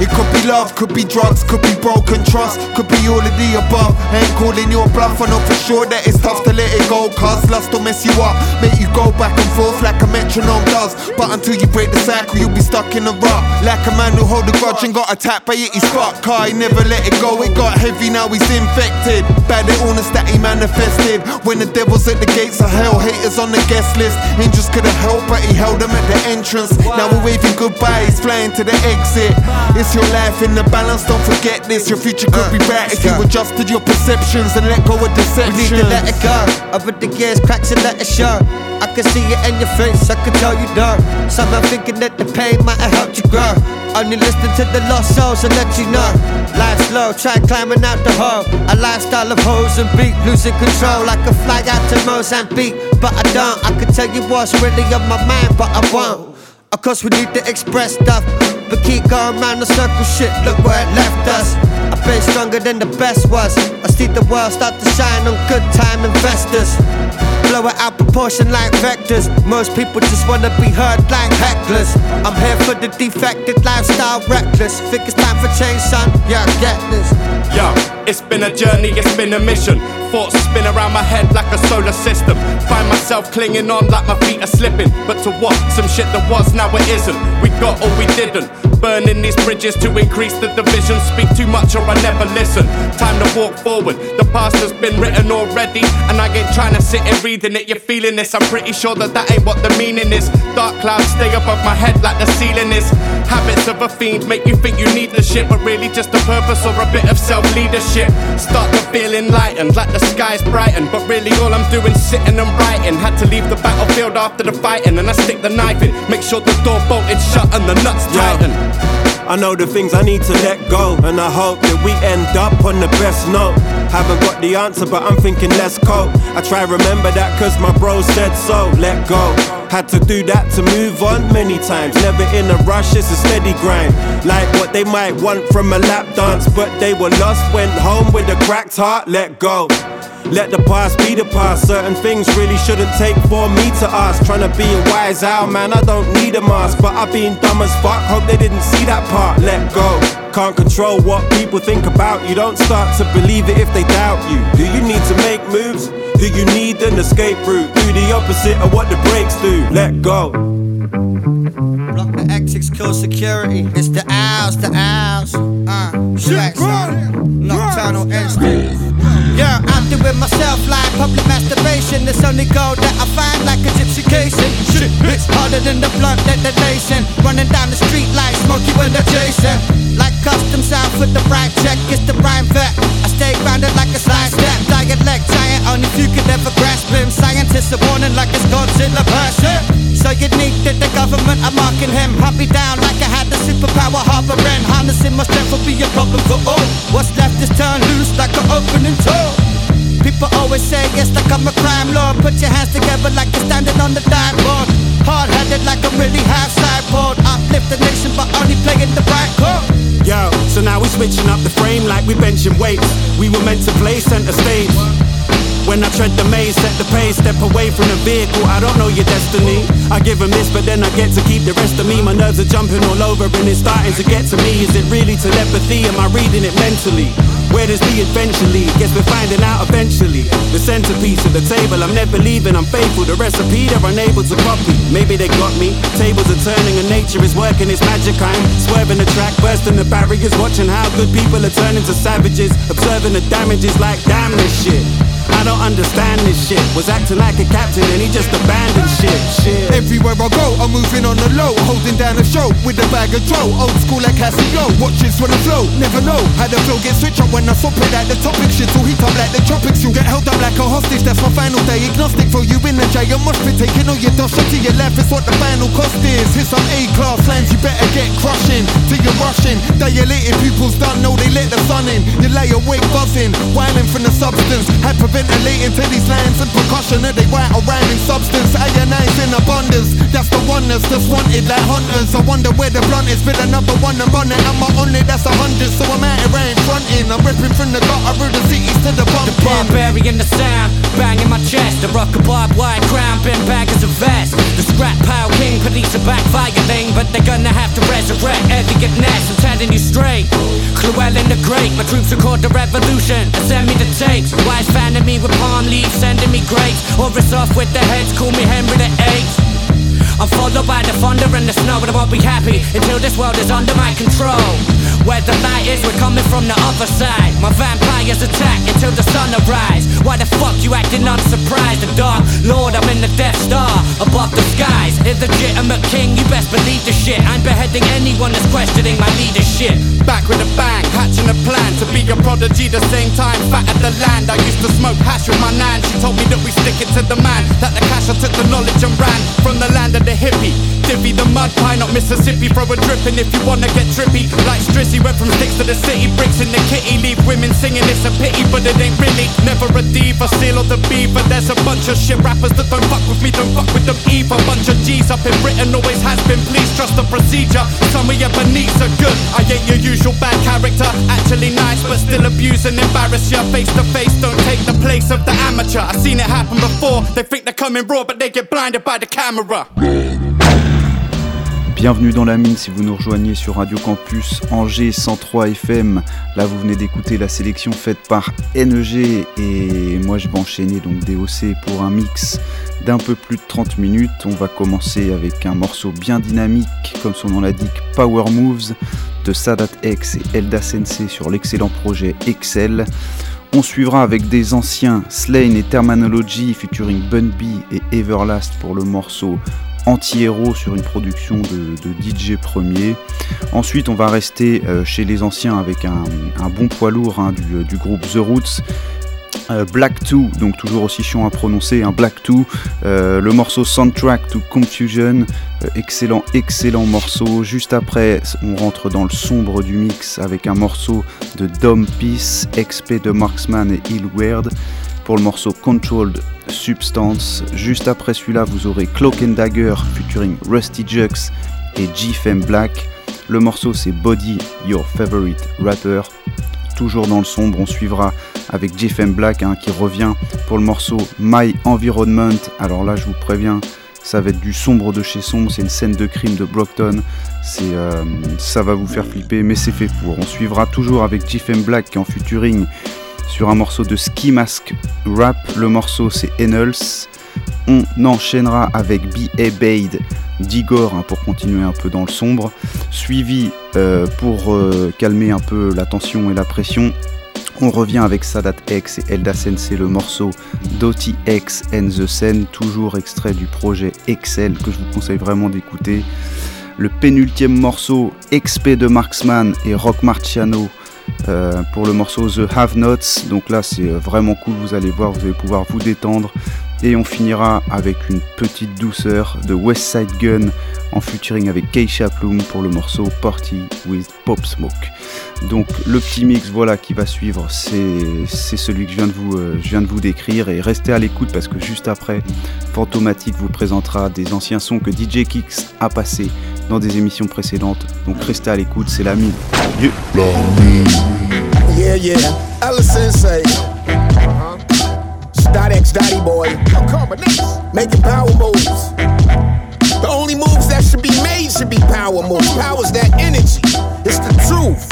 It could be love, could be drugs, could be broken trust, could be all of the above. Ain't calling your bluff, I know for sure that it's tough to let it go. Cause lust will mess you up, make you go back and forth like a metronome does. But until you break the cycle, you'll be stuck in a rut. Like a man who hold a grudge and got attacked by it, he spot. Car, he never let it go, it got heavy, now he's infected. Bad illness that he manifested. When the devil's at the gates of hell, haters on the guest list. Angels could've helped, but he held them at the entrance. Now we're waving goodbye, he's flying to the exit. It's your life in the balance, don't forget this. Your future could be bright if you uh, adjusted your perceptions and let go of deception. We need to let it go. Over the years, cracks and let it show. I can see it in your face, I can tell you don't. Some are thinking that the pain might have helped you grow. Only listen to the lost souls and let you know. Life's low, try climbing out the hole. A lifestyle of hoes and beat, losing control. I could fly out to Mozambique, but I don't. I could tell you what's really on my mind, but I won't. Of course, we need to express stuff, but keep going round the circle. Shit, look where it left us. I've been stronger than the best was. I see the world start to shine on good time investors. Blow it out proportion like vectors. Most people just wanna be heard like hecklers. I'm here for the defected lifestyle, reckless. Think it's time for change, son? Yeah, get this. Yo, it's been a journey, it's been a mission. Thoughts spin around my head like a solar system. Find myself clinging on like my feet are slipping. But to what? Some shit that was, now it isn't. We got or we didn't. Burning these bridges to increase the division. Speak too much or I never listen. Time to walk forward. The past has been written already. And I ain't trying to sit and reading it. You're feeling this. I'm pretty sure that that ain't what the meaning is. Dark clouds stay above my head like the ceiling is. Habits of a fiend make you think you need the shit, but really just a purpose or a bit of self leadership. Start to feel enlightened, like the sky's brightened. But really, all I'm doing sitting and writing. Had to leave the battlefield after the fighting, and I stick the knife in. Make sure the door bolted shut and the nuts tighten. I know the things I need to let go, and I hope that we end up on the best note. Haven't got the answer, but I'm thinking let's cope. I try remember that cause my bro said so. Let go. Had to do that to move on many times. Never in a rush, it's a steady grind. Like what they might want from a lap dance, but they were lost, went home with a cracked heart. Let go. Let the past be the past. Certain things really shouldn't take for me to ask. Trying to be a wise owl, man, I don't need a mask. But I've been dumb as fuck, hope they didn't see that part. Let go. Can't control what people think about you. Don't start to believe it if they doubt you. Do you need to make moves? Do you need an escape route? Do the opposite of what the brakes do. Let go. Block the exits, kill security. It's the owls, the owls. Uh, Shit, Nocturnal instinct. Yeah, I'm doing myself like public masturbation. It's only gold that I find like a gypsy casing. Shit hits harder than the blunt detonation. Running down the street like Smokey when they're chasing. Like custom sound with the right check, it's the rhyme vet. I stay grounded like a slide step. Dialect giant, only few could ever grasp him. Scientists are warning like it's Godzilla person. So need that the government are marking him. Hunt me down like I had the superpower harboring. Harnessing my strength will be a problem for all. What's left is turned loose like an opening toe. People always say it's like I'm a crime lord. Put your hands together like you're standing on the dime board. Hard headed like I'm really half sideboard. Uplift the nation but only playing the right chord. Yo, so now we switching up the frame like we benching weights. We were meant to play center stage. When I tread the maze, set the pace, step away from the vehicle. I don't know your destiny. I give them this, but then I get to keep the rest of me. My nerves are jumping all over and it's starting to get to me. Is it really telepathy? Am I reading it mentally? Where does the adventure lead? Guess we're finding out eventually. The centerpiece of the table, I'm never leaving, I'm faithful. The recipe they're unable to copy. Maybe they got me. Tables are turning and nature is working its magic. I'm swerving the track, bursting the barriers, watching how good people are turning to savages. Observing the damages like damn this shit. I don't understand this shit. Was acting like a captain and he just abandoned shit. Shit. Everywhere I go, I'm moving on the low, holding down a show with a bag of dough. Old school like Casio, watches when I flow. Never know how the flow gets switched up when I swap it at the topic. Shit will heat up like the tropics. You get held up like a hostage. That's my final day. Agnostic for you in the jail. Must be taking all your dust to your life. Is what the final cost is. Hit some A class lines, you better get crushing till you're rushing. Dilated pupils don't know they let the sun in. You lay awake buzzing, whining from the substance. Hyperventilating to these lines and percussion. Are they white or rhyming substance? Ionize in abundance. That's the oneness that's wanted like hunters. I wonder where the blunt is. Been another one and run it. I'm on it, that's a hundred. So I'm out here ain't fronting. I'm ripping from the gutter of the cities to the The pumpkin. barbarian, the sound, banging my chest. The rock a barbed wire crown, been back as a vest. The scrap pile king, police a backfire thing, but they're gonna have to resurrect Eliot Ness. I'm telling you straight. Llewellyn the Great, my troops record the revolution and send me the tapes. Wise fanning me with palm leaves, sending me grapes. Or it's off with the heads, call me Henry the Eighth. I'm followed by the thunder and the snow, and I won't be happy until this world is under my control. Where the light is, we're coming from the other side. My vampires attack until the sun arise. Why the fuck you acting unsurprised? The Dark Lord, I'm in the Death Star above the skies. Illegitimate king, you best believe the shit. I'm beheading anyone that's questioning my leadership. Back with a bang, hatching a plan to be a prodigy. The same time, fat at the land. I used to smoke hash with my nan. She told me that we stick it to the man. That the cash I took the knowledge and ran from the land of the hippie. Divvy the mud pie, not Mississippi. Throw a dripping if you wanna get trippy. Like Strizzy went from sticks to the city. Bricks in the kitty. Leave women singing, it's a pity, but it ain't really. Never a diva, seal or the beaver. There's a bunch of shit rappers that don't fuck with me, don't fuck with them either. Bunch of G's up in Britain, always has been. Please trust the procedure. Some of your beneaths are good. I ain't your usual bad character. Actually nice, but still abuse and embarrass ya. Face to face, don't take the place of the amateur. I've seen it happen before. They think they're coming raw, but they get blinded by the camera. Bienvenue dans la mine si vous nous rejoignez sur Radio Campus Angers 103 FM. Là vous venez d'écouter la sélection faite par NEG et moi je vais enchaîner donc DOC pour un mix d'un peu plus de 30 minutes. On va commencer avec un morceau bien dynamique comme son nom l'indique Power Moves de Sadat X et Elda Sensei sur l'excellent projet Excel. On suivra avec des anciens Slane et Terminology featuring Bun B et Everlast pour le morceau anti-héros sur une production de, DJ premier. Ensuite, on va rester euh, chez les anciens avec un, bon poids lourd hein, du, euh, du groupe The Roots. Euh, Black 2, donc toujours aussi chiant à prononcer, un Black 2, euh, le morceau Soundtrack to Confusion, excellent, excellent morceau. Juste après, on rentre dans le sombre du mix avec un morceau de Dom Peace, XP de Marksman et Illweird pour le morceau Controlled Substance. Juste après celui-là, vous aurez Cloak and Dagger featuring Rusty Jux et G-Fem Black. Le morceau c'est Body Your Favorite Rapper. Toujours dans le sombre, on suivra avec G-Fem Black hein, qui revient pour le morceau My Environment. Alors là, je vous préviens, ça va être du sombre de chez sombre. C'est une scène de crime de Brockton. Euh, ça va vous faire flipper, mais c'est fait pour. On suivra toujours avec G-Fem Black qui est en featuring sur un morceau de Ski Mask Rap. Le morceau c'est Enels. On enchaînera avec B.A. Bade d'Igor hein, pour continuer un peu dans le sombre. Suivi euh, pour euh, calmer un peu la tension et la pression. On revient avec Sadat X et Elda Sensei, le morceau Doti X and the Sen, toujours extrait du projet Excel que je vous conseille vraiment d'écouter. Le pénultième morceau XP de Marksman et Rock Marciano pour le morceau The Have Notes. Donc là, c'est vraiment cool. Vous allez voir, vous allez pouvoir vous détendre. Et on finira avec une petite douceur de West Side Gun en featuring avec Keisha Plum pour le morceau Party with Pop Smoke. Donc le petit mix voilà qui va suivre c'est celui que je viens, de vous, euh, je viens de vous décrire et restez à l'écoute parce que juste après Fantomatic vous présentera des anciens sons que DJ Kicks a passés dans des émissions précédentes. Donc restez à l'écoute, c'est la mine. Yeah. Yeah, yeah. Dot X Dotty Boy. Making power moves. The only moves that should be made should be power moves. Power's that energy. It's the truth.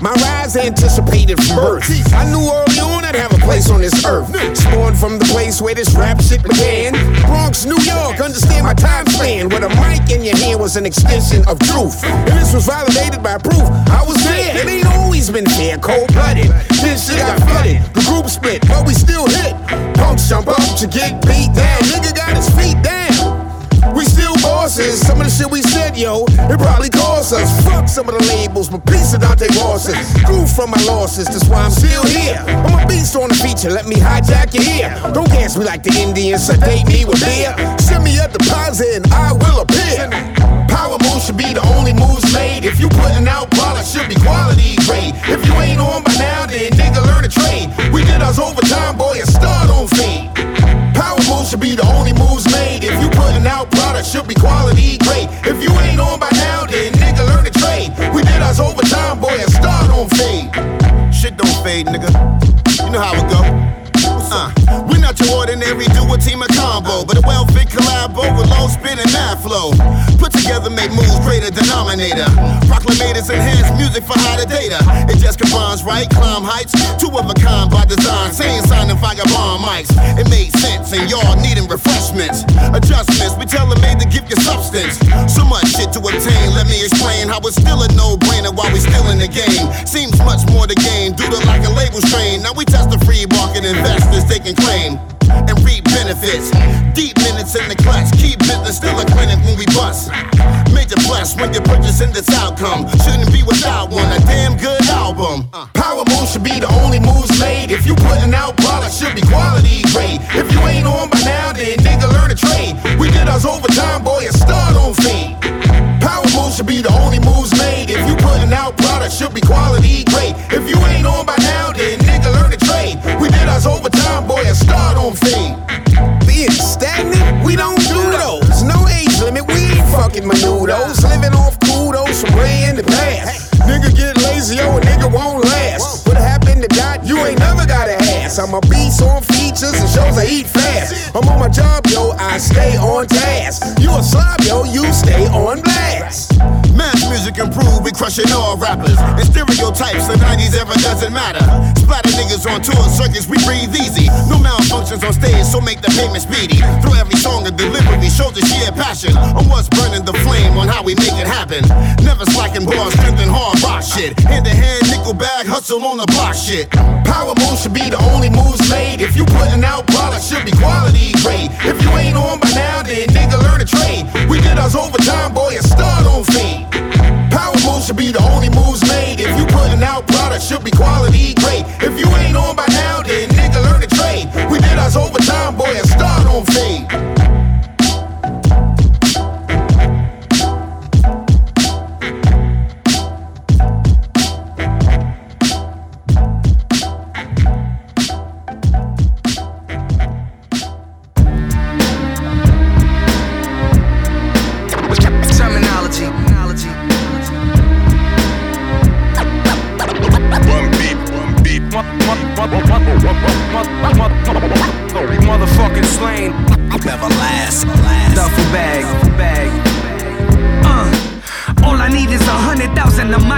My rise anticipated from birth. I knew early I'd have a place on this earth. Spawned from the place where this rap shit began. Bronx, New York, understand my time span. With a mic in your hand was an extension of truth. And this was validated by proof. I was there. It ain't always been fair, cold blooded. This shit got flooded. The group split, but we still hit. Punks jump up to get beat down. Nigga got his feet down. Bosses. Some of the shit we said, yo, it probably cost us. Fuck some of the labels, but piece of Dante bosses. Grew from my losses, that's why I'm still here. I'm a beast on the feature, let me hijack your ear. Don't gas me like the Indians, sedate me with beer. Send me a deposit and I will appear. Power moves should be the only moves made. If you putting out products, should be quality grade. If you ain't on by now, then nigga learn a trade. We did us overtime, boy, and start on fade. Power moves should be the only moves made. If you putting out products, should be quality great. If you ain't on by now, then nigga learn to trade. We did us overtime, boy, and start on fade. Shit don't fade, nigga. You know how it go. Uh, we're not your ordinary duo team of combo, but a well collabo with low spin and mad flow. Put together, make moves, greater denominator. Proclamators enhance music for higher data. It just combines right, climb heights, two of a kind by design. Saying signing vagabond mics. It made sense, and y'all needing refreshments. Adjustments, we tell made to give you substance. So much shit to obtain, let me explain how it's still a no brainer while we still in the game. Seems much more to gain due to like a label strain. Now we test the free market investors taking claim and reap benefits. Deep minutes in the clutch, keep business still a clinic when we bust. Major plus when you're purchasing this outcome. Shouldn't be without one, a damn good album. Power moves should be the only moves made. If you putting out products, should be quality grade. If you ain't on by now, then nigga learn to trade. We did us overtime, boy, and start on fade. Power moves should be the only moves made. If you putting out products, should be quality grade. If you ain't on by now, then nigga learn did us overtime, boy, and start on fade. Being stagnant, we don't do those. No age limit, we ain't fucking menudos. Living off kudos from way in the past. Nigga get lazy, yo, a nigga won't last. What happened to Dot? You ain't never got an ass. I'm a beast on features and shows I eat fast. I'm on my job, yo, I stay on task. You a slob, yo, you stay on blast. Mass music improve, we crushing all rappers. And stereotypes, the 90s ever doesn't matter. Niggas on tour circuits, we breathe easy. No malfunctions on stage, so make the payment speedy. Through every song and delivery, show the sheer passion on what's burning the flame, on how we make it happen. Never slacking bars, strengthen hard rock shit. Hand to hand, nickel bag, hustle on the block shit. Power moves should be the only moves made. If you putting out products, should be quality grade. If you ain't on by now, then nigga learn to trade. We did us overtime, boy, and start on fade. Power moves should be the only moves made. If you putting out products, should be quality great. If you ain't on by now, then never last. Duffel bag,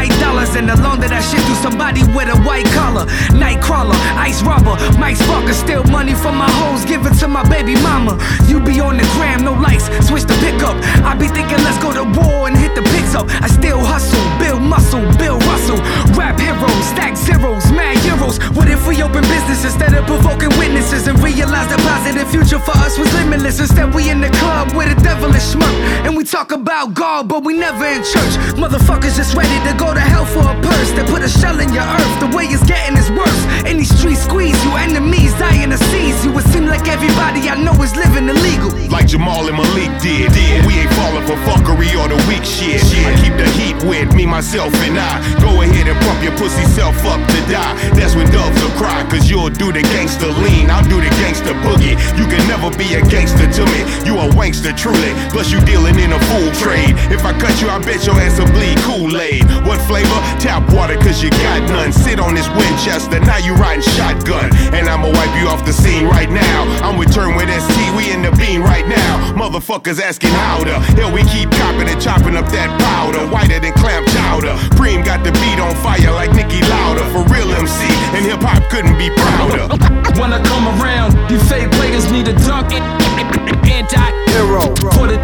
white dollars, and the loan that I shit through somebody with a white collar. Nightcrawler, ice rubber, Mike's fucker, steal money from my hoes, give it to my baby mama. You be on the gram, no likes, switch the pickup. I be thinking, let's go to war and hit the picks up. I still hustle, build muscle, Bill Russell. Rap heroes, stack zeros, mad euros. What if we open business instead of provoking witnesses and realize the positive future for us was limitless? Instead, we in the club with a devilish smirk. And we talk about God, but we never in church. Motherfuckers just ready to go to hell for a purse. They put a shell in your earth. The way it's getting is worse. In these streets, squeeze you, enemies dying to seize you. It seem like everybody I know is living illegal. Like Jamal and Malik did. We ain't falling for fuckery or the weak shit. I keep the heat with me, myself, and I. Go ahead and pump your pussy self up to die. That's when doves will cry, cause you'll do the gangster lean. I'll do the gangster boogie. You can never be a gangster to me. You a wankster truly. Plus you dealing in a fool trade. If I cut you, I bet your ass will bleed Kool-Aid. What flavor? Tap water, cause you got none. Sit on this Winchester, now you riding shotgun. And I'ma wipe you off the scene right now. I'm with Turn with ST, we in the bean right now. Motherfuckers asking how the hell we keep copping and chopping up that powder. Whiter than clam chowder. Preem got the beat on fire like Niki Lauda. For real MC, and hip hop couldn't be prouder. When I come around, you fake players need a dunk. Anti-hero. For the,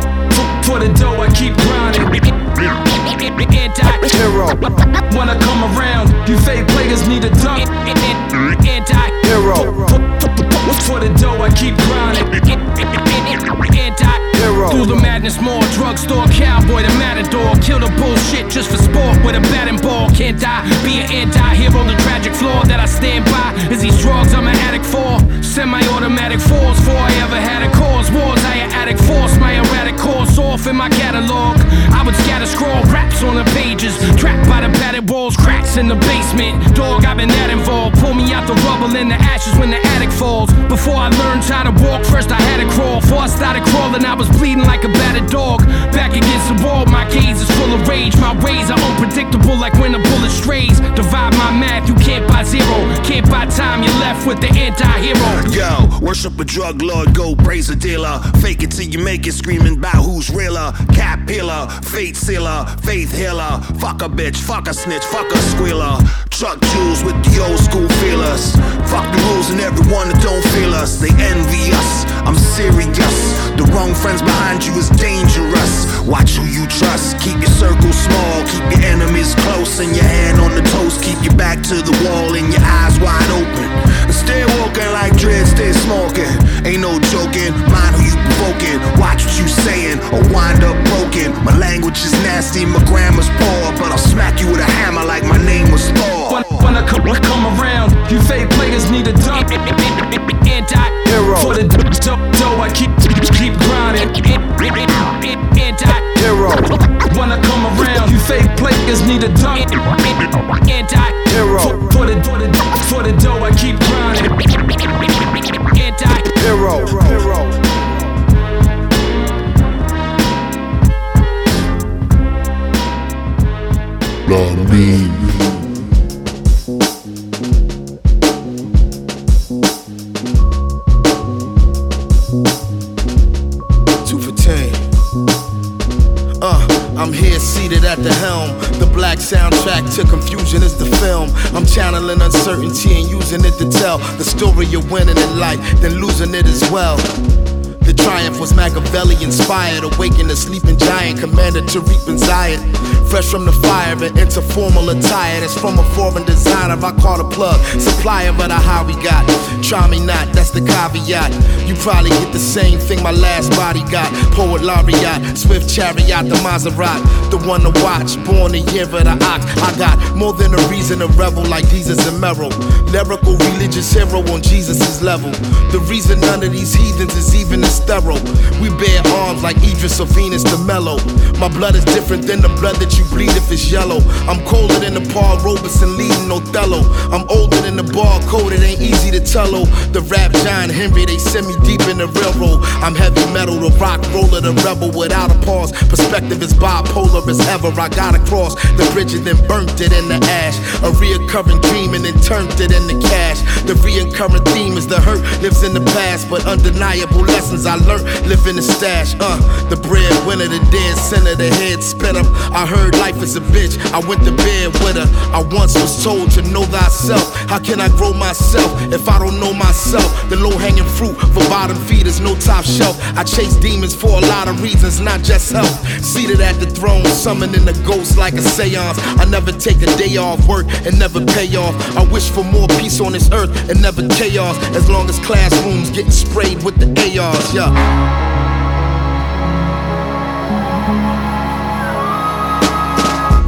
for the dough, I keep grinding. Anti-hero. When I come around, you fake players need a dunk. Anti-hero. For the dough, I keep grinding. Anti-hero. Through the madness, more drugstore cowboy, the matador. Kill the bullshit just for sport with a batting ball. Can't die, be an anti-hero. The tragic flaw that I stand by is these drugs I'm an addict for. Semi-automatic force, before I ever had a cause. Wars, I an addict force, my erratic course off in my catalog. I would scatter scroll raps on the pages, trapped by the battered walls, cracks in the basement. Dog, I've been that involved. Pull me out the rubble in the ashes when the attic falls. Before I learned how to walk, first I had to crawl. Before I started crawling, I was bleeding like a battered dog. Back against the wall, my gaze is full of rage. My ways are unpredictable, like when a bullet strays. Divide my math, you can't buy zero. Can't buy time, you're left with the anti-hero. Yo, worship a drug lord, go praise a dealer. Fake it till you make it, screaming about who's realer. Cap pillar, fate sealer, faith healer. Fuck a bitch, fuck a snitch, fuck a squealer. Truck jewels with the old school feelers. Fuck the rules and everyone that don't feel us. They envy us. I'm serious. The wrong friends behind you is dangerous. Watch who you trust. Keep your circle small. Keep your enemies close and your hand on the toast. Keep your back to the wall and your eyes wide open. And stay walking like dread, stay smoking. Ain't no joking. Mind who you provoking. Watch what you saying or wind up broken. My language is nasty, my grammar's poor. But I'll smack you with a hammer like my name was Thor. When, when I come, come around, you fake players need a dunk. Anti-hero. For the dough, dough, I keep keep grinding. Anti-hero. When I come around, you fake players need a dunk. Anti-hero. For, for the for the for the dough, I keep grinding. Anti-hero. Uh, I'm here seated at the helm. The black soundtrack to confusion is the film. I'm channeling uncertainty and using it to tell the story you're winning in life, then losing it as well. The triumph was Machiavelli inspired, awakened a sleeping giant, commanded to reap and Zion. Fresh from the fire and into formal attire that's from a foreign designer. I call the plug, supplier, but I how we got. Try me not, that's the caveat. You probably get the same thing my last body got. Poet laureate, swift chariot, the Maserati, the one to watch. Born a year of the ox. I got more than a reason to revel like Jesus and Merrill. Lyrical religious hero on Jesus' level. The reason none of these heathens is even as thorough. We bear arms like Idris or Venus de Milo. My blood is different than the blood that you bleed if it's yellow. I'm colder than the Paul Robeson leading Othello. I'm older than the barcode, it ain't easy to tell. oh. The rap John Henry, they send me deep in the railroad. I'm heavy metal, the rock roller, the rebel without a pause. Perspective is bipolar as ever. I got across the bridge and then burnt it in the ash. A reoccurring dream and then turned it into cash. The reoccurring theme is the hurt lives in the past, but undeniable lessons I learned live in the stash. Uh, the breadwinner, the dead center, the head. I heard life is a bitch. I went to bed with her. I once was told to know thyself. How can I grow myself if I don't know myself? The low hanging fruit for bottom feeders, no top shelf. I chase demons for a lot of reasons, not just health. Seated at the throne, summoning the ghost like a seance. I never take a day off work and never pay off. I wish for more peace on this earth and never chaos. As long as classrooms getting sprayed with the ARs, yeah.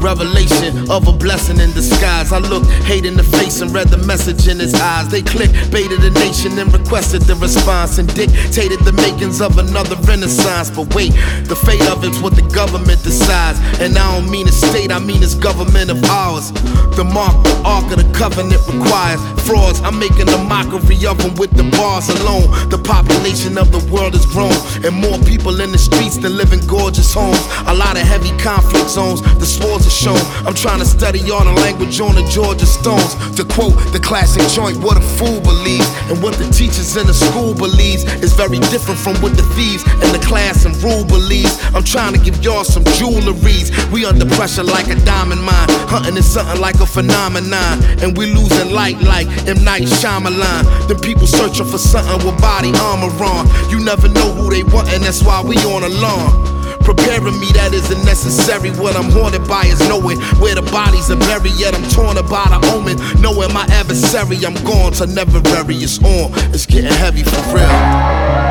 Revelation of a blessing in disguise. I looked hate in the face and read the message in his eyes. They clicked, baited the nation and requested the response and dictated the makings of another renaissance. But wait, the fate of it's what the government decides. And I don't mean a state, I mean it's government of ours. The mark, the ark of the covenant requires frauds. I'm making a mockery of them with the bars alone. The population of the world has grown, and more people in the streets than live in gorgeous homes. A lot of heavy conflict zones, the swords I'm trying to study all the language on the Georgia Stones. To quote the classic joint, what a fool believes, and what the teachers in the school believes is very different from what the thieves in the class and rule believes. I'm trying to give y'all some jewelries. We under pressure like a diamond mine, hunting is something like a phenomenon, and we losing light like M Night Shyamalan. Then people searching for something with body armor on. You never know who they want, and that's why we on alarm. Preparing me that isn't necessary. What I'm haunted by is knowing where the bodies are buried. Yet I'm torn about a omen. Knowing my adversary, I'm gone to never bury. It's on. It's getting heavy for real.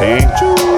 Yeah,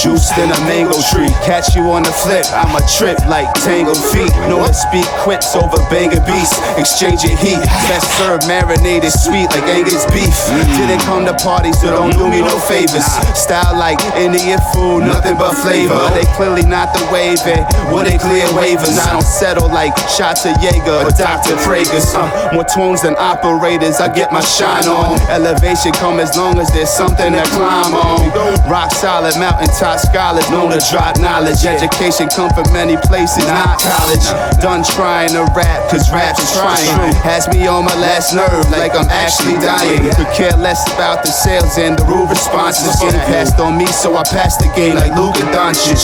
juice than a mango tree. Catch you on the flip, I'm a trip like tangled feet. Know to speak quips over banger beats. Exchanging heat, best served marinated sweet like Angus beef. Didn't come to parties, so don't do me no favors. Style like Indian food, nothing but flavor. They clearly not the wave, and they clear waivers, I don't settle like shots of Jaeger or Dr. Praeger's. Uh, more tunes than operators, I get my shine on. Elevation come as long as there's something to climb on. Rock solid, mountaintop scholars, known to drop knowledge. Education come from many places, not college. Done trying to rap, cause rap's trying. Has me on my last nerve, like I'm actually dying. Could care less about the sales and the rude responses. Getting passed on me, so I pass the game like Luka Doncic.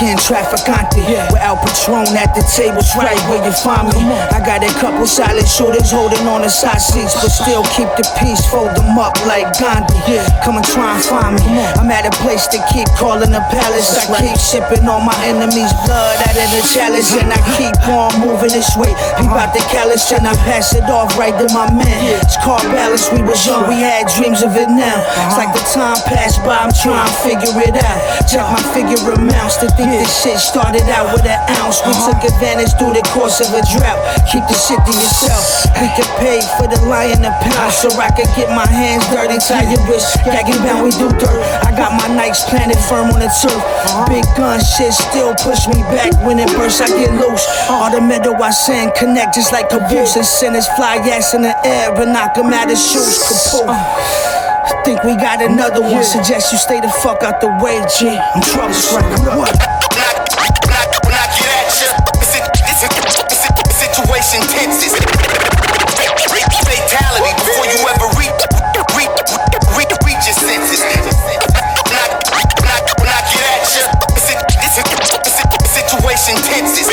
Mexican trafficante With Al Patron at the tables right where you find me. I got a couple silent shooters holding on the side seats But still keep the peace, fold them up like Gandhi. Yeah. Come and try and find me. I'm at a place to keep calling a palace. I keep sipping on my enemy's blood out of the chalice And I keep on moving this way. Peep out the callus and I pass it off right to my man. It's called balance, we was young, we had dreams of it now. It's like the time passed by, I'm trying to figure it out. Check my figure amounts to think this shit started out with an ounce. We uh-huh. took advantage through the course of a drought. Keep the shit to yourself. We could pay for the lion a pound so I could get my hands dirty. Tie your wrist, gagging bound, we do dirt. I got my nights planted firm on the turf. Uh-huh. Big gun shit still push me back when it bursts. I get loose. All the metal I send connect just like caboose. And sinners fly ass in the air and knock 'em out of shoes. Kapoo. Think we got another one. Suggest you stay the fuck out the way, G. I'm trouble striking. What? Situation tenses. Fatality before you ever reach, reach, reach, reach your senses. Knock, knock, knock it at ya. Situation tenses. You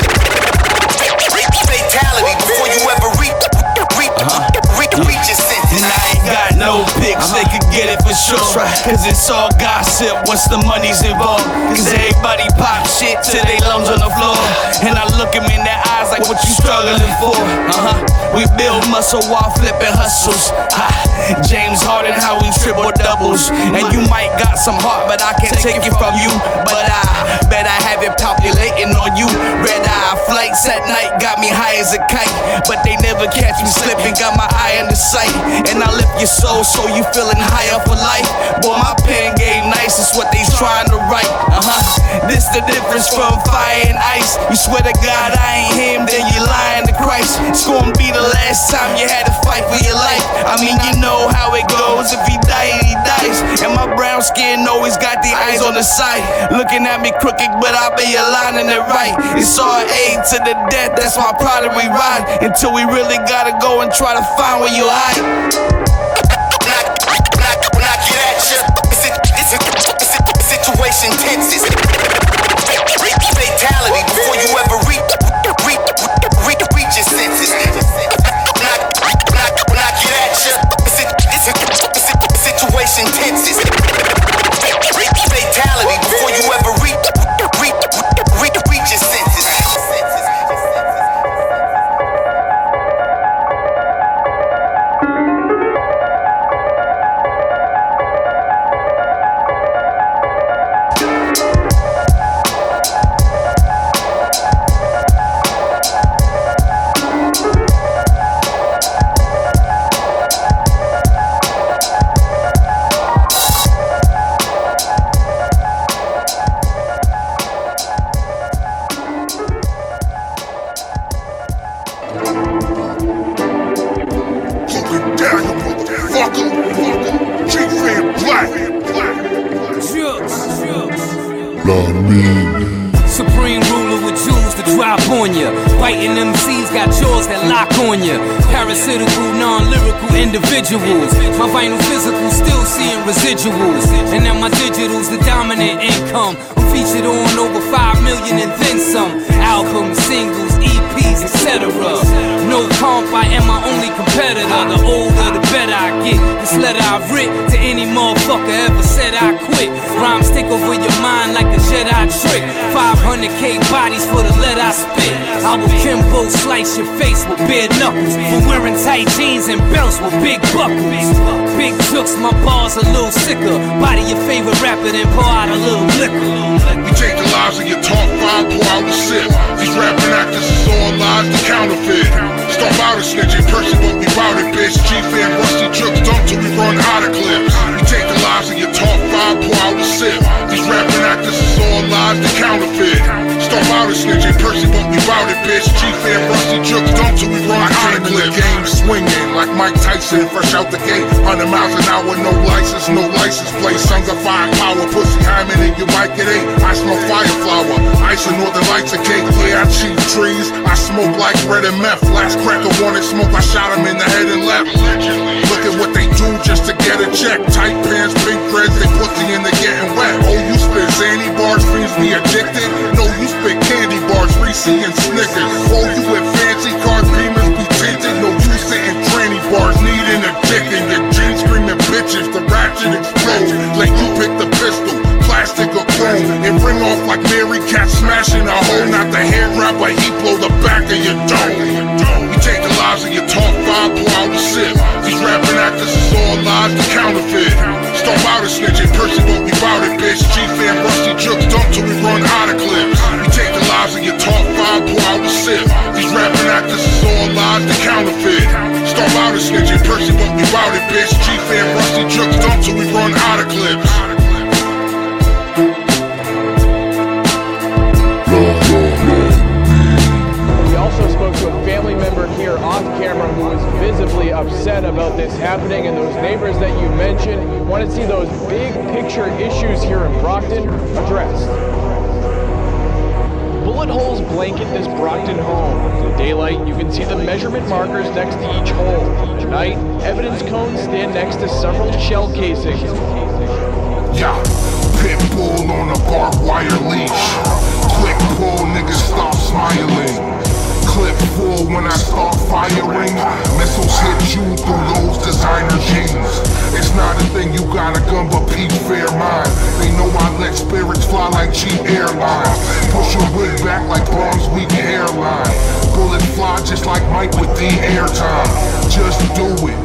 get it for sure. Cause it's all gossip once the money's involved. Cause everybody pop shit till they lungs on the floor. And I look him in their eyes like what you struggling for. Uh huh. We build muscle while flipping hustles. Ha. James Harden, how we triple doubles. And you might got some heart, but I can't take it from you. But I bet I have it populating on you. Red eye flights at night got me high as a kite. But they never catch me slipping, got my eye in the sight. And I lift your soul so you feeling higher for life. Boy, my pen game nice, is what they trying to write. Uh huh. This the difference from fire and ice. You swear to God I ain't him, then you lying to Christ. It's gonna be the last time you had to fight for your life. I mean, you know how it goes. If he die, he dies. And my brown skin always got the eyes on the side. Looking at me crooked, but I be aligning it right. It's all A to the death, that's my product we ride. Until we really gotta go and try to find where you hide. Situation tenses. Fatality before you ever Situation tenses. Fatality before you ever reach, seeing 500k bodies for the lead I spit. I will Kimbo slice your face with bare knuckles. For wearing tight jeans and belts with big buckles. Big jokes, my bars a little sicker. Body your favorite rapper, then pour out a little liquor. We take the lives of your top five, pour out the sip. These rapping actors is all lies, the counterfeit. Stop out of snitching, person won't be routed, bitch. G-Fan, Rustee Juxx dump till we run out of clips. We take five, the sip. These rapping actors is all lies, the counterfeit. Out of snitching, person won't be routed, bitch. And Rusty we run out of clips. game swinging like Mike Tyson, fresh out the gate. 100 miles an hour, no license, no license plate. Sons of fire power, pussy hymen in your mic, it ain't. I smell fire flower, ice and northern lights and cake. I cheat trees. I smoke like bread and meth. Last cracker wanted smoke, I shot him in the head and left. Look at what they do just to get a check. Tight pants, pink dreads, they pussy and they getting wet. Oh, you spit Zanny bars, fiends be addicted. No, you spit candy bars, Reese and Snickers. Oh, you with fancy cars, beamers be tinted. No, you sitting tranny bars, needing a dick in your jeans, screaming bitches. The ratchet explode, like you pick the pistol. Plastic or chrome, and ring off like Mary Cat smashing a hole. Not the hair rapper, he blow the back of your dome. You take lives of your top five, out the sip. These rapping actors is all lies, the counterfeit. Stop out of snitching, person won't be routed, bitch. Chief and Rustee Juxx dump till we run out of clips. You take the lives of your top five, out the sip. These rapping actors is all lies, the counterfeit. Stop out of snitching, person won't be routed, bitch. Chief and Rustee Juxx dump till we run out of clips. Here off camera who was visibly upset about this happening, and those neighbors that you mentioned want to see those big picture issues here in Brockton addressed. Bullet holes blanket this Brockton home. In daylight, you can see the measurement markers next to each hole. At night, evidence cones stand next to several shell casings. Yeah, pit bull on a barbed wire leash. Quick pull, niggas stop smiling. Clip full when I start firing. Missiles hit you through those designer jeans. It's not a thing you got a gun, but peace fair mind. They know I let spirits fly like cheap airlines. Push your wig back like Bronze Week airline. Bullets fly just like Mike with the airtime. Just do it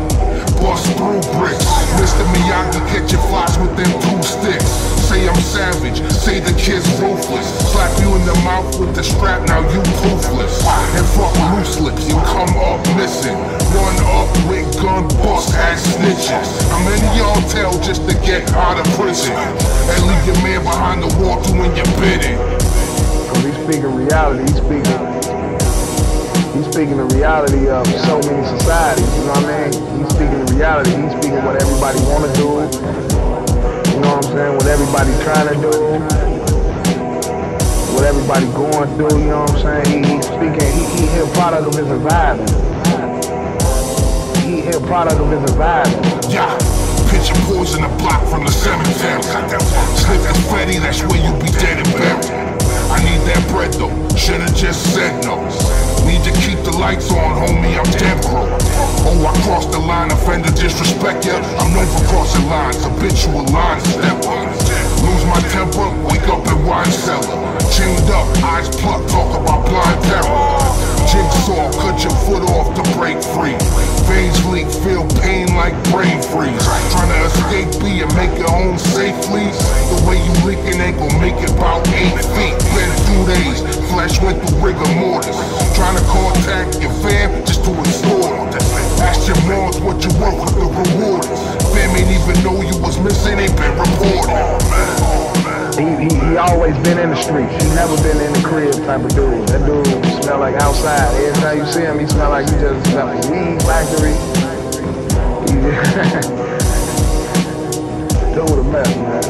bust through bricks. Mr. Miyagi, catch your flies with them two sticks. Say I'm savage, say the kid's ruthless. Slap you in the mouth with the strap, now you. And fuck loose lips, you come up missing. Run up with gun bust ass snitches. How many y'all tell just to get out of prison? And leave your man behind the wall doing your bidding. Cause he's speaking reality, he's speaking he's speaking the reality of so many societies, you know what I mean? He's speaking the reality, he's speaking what everybody wanna do, you know what I'm saying, what everybody trying to do, what everybody going through, you know what I'm saying? He, he's speaking, he, he, he a product of his environment. He, he a product of his environment. Yeah. Picture poison a block from the cemetery. Slip confetti, that's where you be dead and buried. I need that bread though, should've just said no. Need to keep the lights on, homie, I'm dead bro. Oh, I crossed the line, offender disrespect, yeah. I'm known for crossing lines, habitual line stepper. My temper, wake up in wine cellar. Chained up, eyes plucked, talk about blind terror. Jigsaw, cut your foot off to break free. Veins leak, feel pain like brain freeze. Trying to escape B and make it home safely. The way you leaking ain't gon' make it about eight feet. Been two days, flesh went through rigor mortis. Trying to contact your fam just to them. Ask your moms what you want with the reward is. Fam ain't even know you was missing, ain't been reported. He, he, he always been in the streets. He never been in the crib type of dude. That dude smell like outside. Every time you see him, he smell like he just smell like weed factory. Dude a mess, man.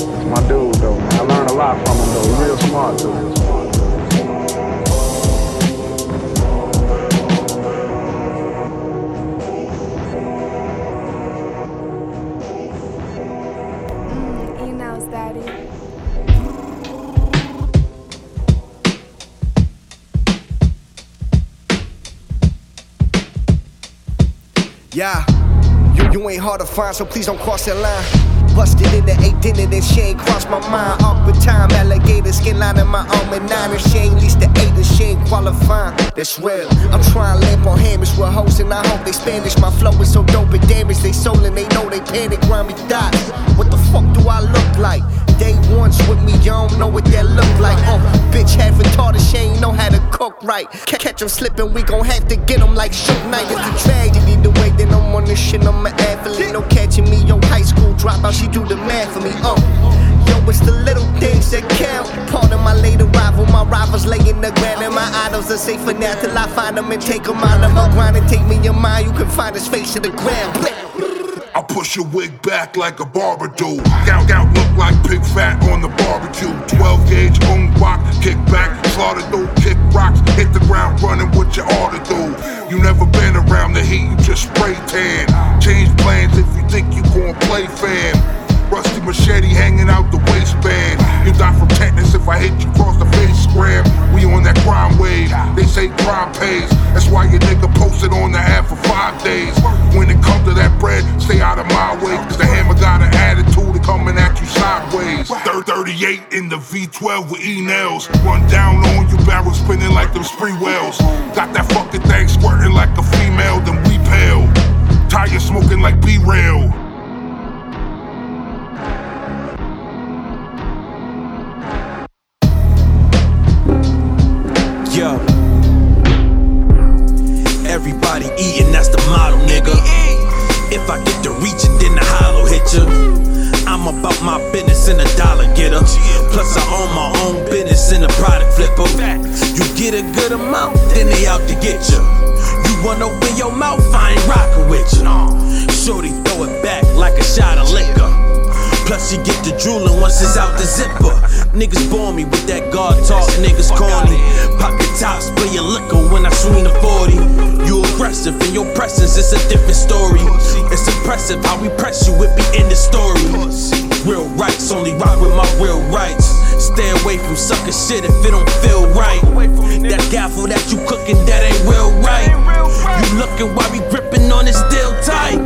It's my dude though, man. I learned a lot from him though. Real smart dude. Yeah, you, you ain't hard to find, so please don't cross that line. Busted in the eight dinner, then she ain't crossed my mind. Up with time, alligator skin line in my arm and nine. And she ain't least the eight, and she ain't qualifying. That's real. I'm trying to lamp on hammers with hoes, and I hope they Spanish. My flow is so dope and damage. They soul and they know they panic. me dots. What the fuck do I look like? Day once with me, you don't know what that look like. Oh, bitch half retarded, she ain't know how to cook right. C- catch them slipping, we gon' have to get them like Suge Knight. It's a tragedy the way that I'm on this shit. I'm an athlete, no catching me. Yo, high school dropout, she do the math for me. Oh. Yo, it's the little things that count. Part of my late arrival, my rivals lay in the ground, and my idols are safer now till I find them and take them out of my grind and take me your mind. You can find his face in the ground. I push your wig back like a barber do. Gout, gout, look like pig fat on the barbecue. 12 gauge, on rock, kick back, slaughter through, kick rocks, hit the ground running what you ought to do. You never been around the heat, you just spray tan. Change plans if you think you gon' play fam. Rusty machete hanging out the waistband. You die from tetanus if I hit you across the face. Scram, we on that crime wave. They say crime pays. That's why your nigga posted on the app for five days. When it comes to that bread, stay out of my way. Cause the hammer got an attitude coming at you sideways. Third 38 in the V12 with E nails. Run down on you, barrel spinning like them spree wells. Got that fucking thing squirting like a female, then we pale. Impressive how we press you, it be in the story. Real rights, only ride with my real rights. Stay away from sucker shit if it don't feel right. That gaffle that you cooking, that ain't real right. You looking while we gripping on it still tight.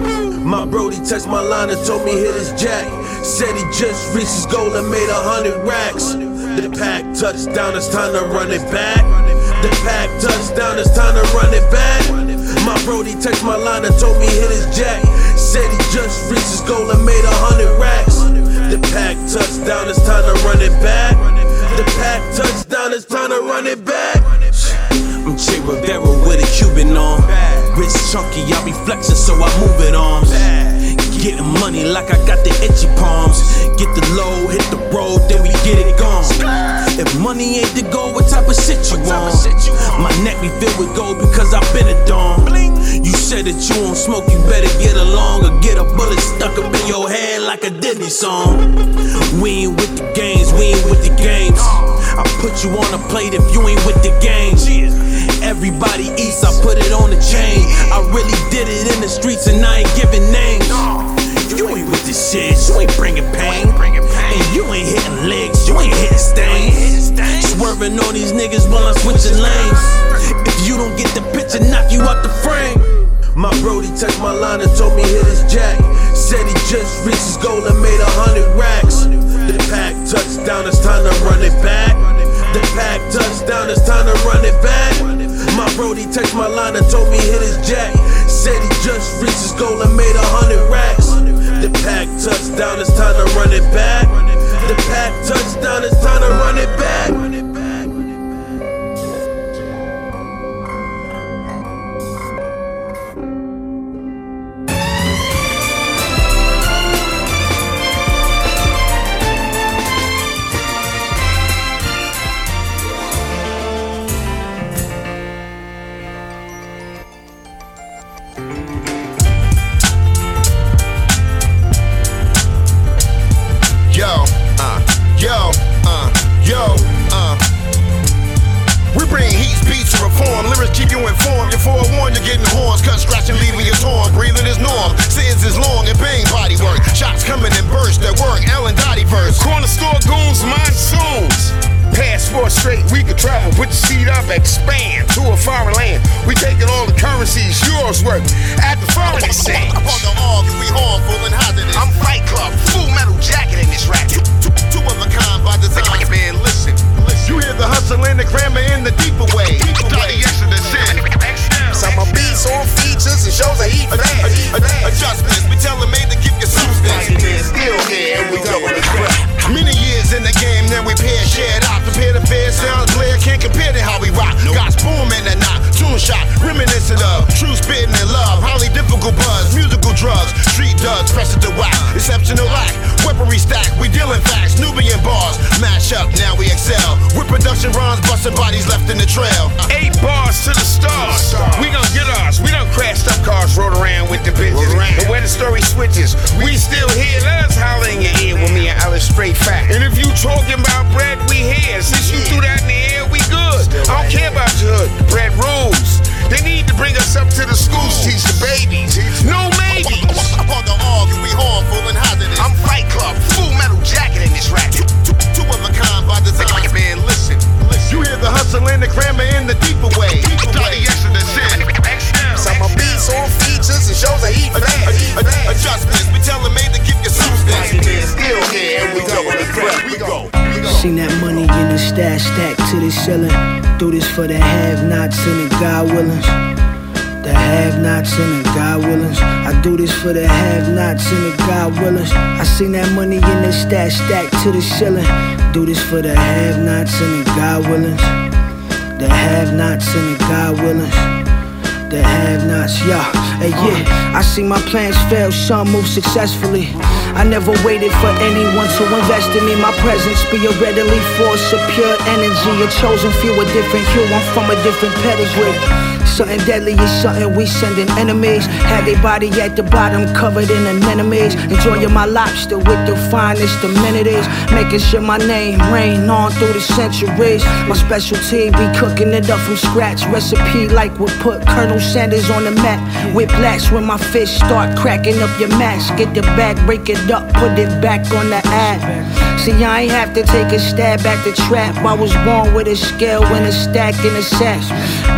My Brody texted my line and told me hit his jack. Said he just reached his goal and made a hundred racks. The pack touchdown, it's time to run it back. The pack touchdown, it's time to run it back. My Brody texted my line and told me hit his jack. Said he just reached his goal and made a hundred racks. The pack touchdown, it's time to run it back. The pack touchdown, it's time to run it back. I'm Che Rivera with a Cuban on. Rich chunky, I be flexing, so I move it arms. Getting money like I got the itchy palms. Get the low, hit the road, then we get it gone. If money ain't the goal, what type of shit you want? My neck be filled with gold because I've been a dom. You said that you won't smoke, you better get along or get a bullet stuck up in your head like a Disney song. We ain't with the games, we ain't with the games. I put you on a plate if you ain't with the games. Everybody eats, I put it on the chain. I really did it in the streets and I ain't giving names. You ain't with this shit, you ain't bringing pain. And you ain't hitting legs, you ain't hitting stains. Swerving on these niggas while I'm switching lanes. If you don't get the picture, knock you out the frame. My Brody texted my line and told me hit his jack. Said he just reached his goal and made a hundred racks. The pack touchdown, it's time to run it back. The pack touchdown, it's time to run it back. My Brody texted my line and told me hit his jack. Said he just reached his goal and made a hundred racks. The pack touchdown, it's time to run it back. The pack touchdown, it's time to run it back. Now we excel. With production runs, busting bodies left in the trail. Uh. Eight bars to the stars. We gon' get ours. We done crashed up cars, rode around with the bitches. And where the story switches, we still here. Let us holler in your ear with me and Alice straight fact. And if you talking about bread, we here. Since you threw that in the air, we good. I don't care about your hood. Bread rules. They need to bring us up to the schools, teach the babies. No maybes. Upon the org, we harmful and hazardous. I'm Fight Club, full metal jacket in this rack. Two, of a kind by design. Man, listen, listen. You hear the hustle and the grammar in the deeper way. Deeper way. Some of beats on features and shows a heat Ad- ad- ad- Adjustments, we tell them made to keep your substance. Still here, and we double the crap. We go. Seen that money in the stash stack to the ceiling. Do this for the have-nots and the God willings. The have-nots and the God willings. I do this for the have-nots and the God willings. I seen that money in the stash stack to the ceiling. Do this for the have-nots and the God willings. The have-nots and the God willings. The have-nots, yeah, hey, yeah. I see my plans fail, some move successfully. I never waited for anyone to invest in me. My presence be a readily force of pure energy. A chosen few, a different hue. I'm from a different pedigree. Something deadly is something we sending enemies. Had their body at the bottom covered in anemones. Enjoying my lobster with the finest amenities. Making sure my name reign on through the centuries. My specialty be cooking it up from scratch. Recipe like we put Colonel Sanders on the map. Whiplash when my fists start cracking up your mask. Get the bag, break it up, put it back on the app. See, I ain't have to take a stab at the trap. I was born with a scale and a stack and a sash.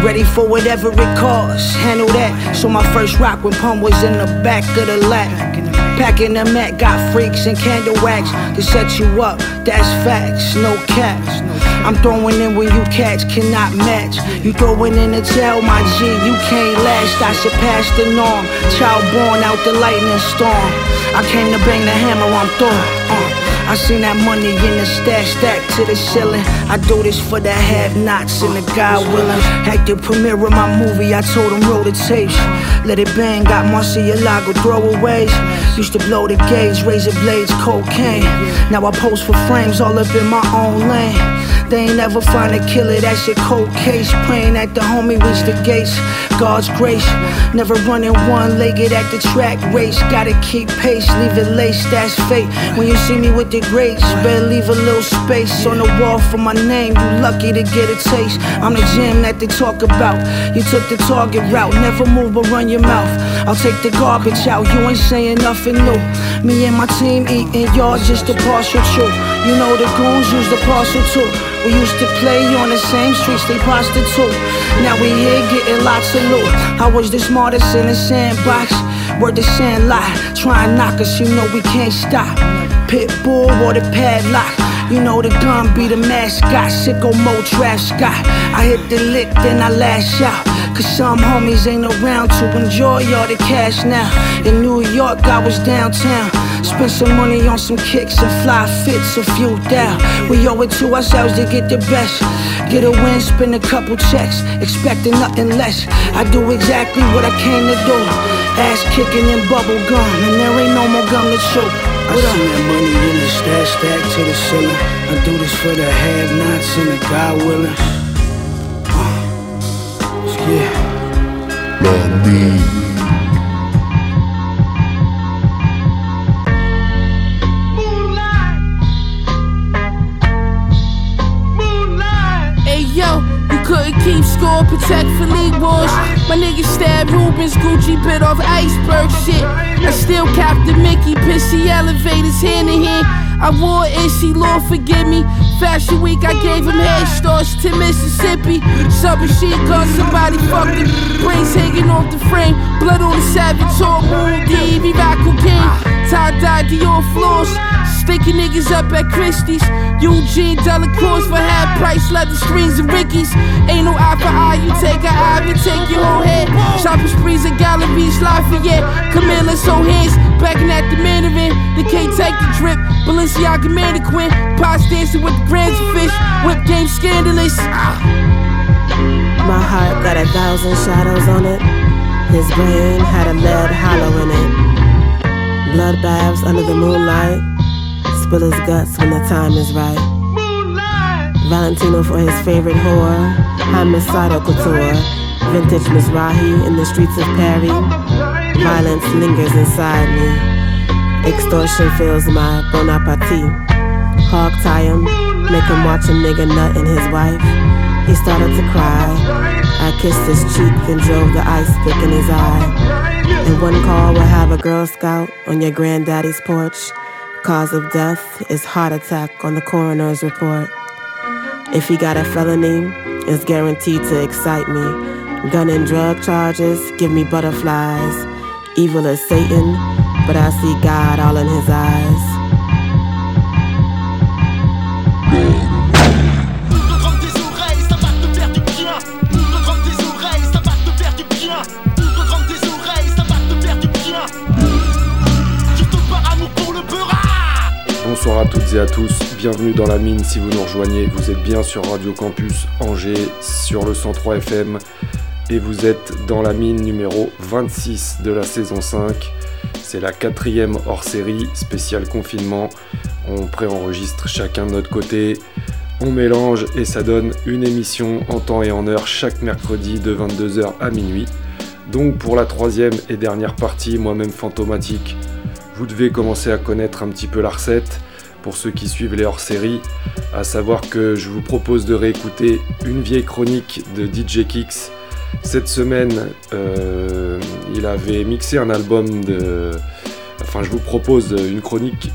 Ready for whatever it costs, handle that. So my first rock when pump was in the back of the lap. Packing the mat, got freaks and candle wax to set you up. That's facts, no caps. I'm throwing in when you cats cannot match. You throwing in the tail, my G, you can't last. I surpass the norm. Child born out the lightning storm. I came to bang the hammer, I'm Thor. Uh. I seen that money in the stash stack to the ceiling. I do this for the have nots and the God willing. At the premiere of my movie, I told them roll the tapes. Let it bang, got Murciélago throwaways. Used to blow the gauge, razor blades, cocaine. Now I post for frames all up in my own lane. They ain't never find a killer, that's your cold case. Praying that the homie reach the gates. God's grace, never running one legged at the track race. Gotta keep pace, leave it laced, that's fate. When you see me with the greats, better leave a little space on the wall for my name. You lucky to get a taste. I'm the gym that they talk about. You took the target route, never move but run your mouth. I'll take the garbage out, you ain't saying nothing new. Me and my team eating, y'all just a partial truth. You know the goons use the parcel too. We used to play on the same streets they prostitute. Now we here getting lots of loot. I was the smartest in the sandbox. Word the sand lie. Try and knock us, you know we can't stop. Pitbull or the padlock. You know the gun be the mascot. Sicko Mo Trav Scott. I hit the lick, then I lash out. Cause some homies ain't around to enjoy all the cash now. In New York, I was downtown. Spent some money on some kicks and fly fits, a few down. We owe it to ourselves to get the best. Get a win, spend a couple checks, expecting nothing less. I do exactly what I came to do. Ass kicking and bubble gum, and there ain't no more gum to chew. I see that money in the stash stack to the ceiling. I do this for the have-nots and the God willing. Uh, yeah. Love me. Score, protect Philippe Wars. My niggas stabbed Rubens, Gucci bit off iceberg shit. I still Captain Mickey, pissy elevators hand in hand. I wore Issy, Lord forgive me. Fashion week, I gave him head starts to Mississippi. Subbing shit, cause somebody fucked him. Brains hanging off the frame. Blood on the savage, all moon, D, rock cocaine. Tie dye Dior floors. Stinking niggas up at Christie's. Eugene Delacroix for half price leather strings and Rickies. Ain't no eye for eye, you take an eye, you take your whole head. Shopping sprees at Galeries, Lafayette. Camilla so hands, backing at the Mandarin. They can't take the drip. Balenciaga mannequin, pots dancing with the grands of fish. Whip game scandalous. My heart got a thousand shadows on it. His brain had a lead hollow in it. Blood baths under the moonlight. Spill his guts when the time is right. Valentino for his favorite whore. Homicidal couture. Vintage Mizrahi in the streets of Paris. Violence lingers inside me. Extortion fills my bon appetit. Hog tie him, make him watch a nigga nut in his wife. He started to cry. I kissed his cheek, then drove the ice pick in his eye. And one call will have a Girl Scout on your granddaddy's porch. Cause of death is heart attack on the coroner's report. If he got a felony, it's guaranteed to excite me. Gun and drug charges give me butterflies. evil as Satan, but I see God all in his eyes. Bonsoir à toutes et à tous, bienvenue dans la mine si vous nous rejoignez, vous êtes bien sur Radio Campus Angers, sur le 103 FM et vous êtes dans la mine numéro 26 de la saison 5. C'est la quatrième hors série, spécial confinement. On préenregistre chacun de notre côté, on mélange et ça donne une émission en temps et en heure chaque mercredi de 22h à minuit. Donc pour la troisième et dernière partie, moi-même fantomatique, vous devez commencer à connaître un petit peu la recette pour ceux qui suivent les hors-séries, à savoir que je vous propose de réécouter une vieille chronique de DJ Kicks Cette semaine, euh, il avait mixé un album de. Enfin, je vous propose une chronique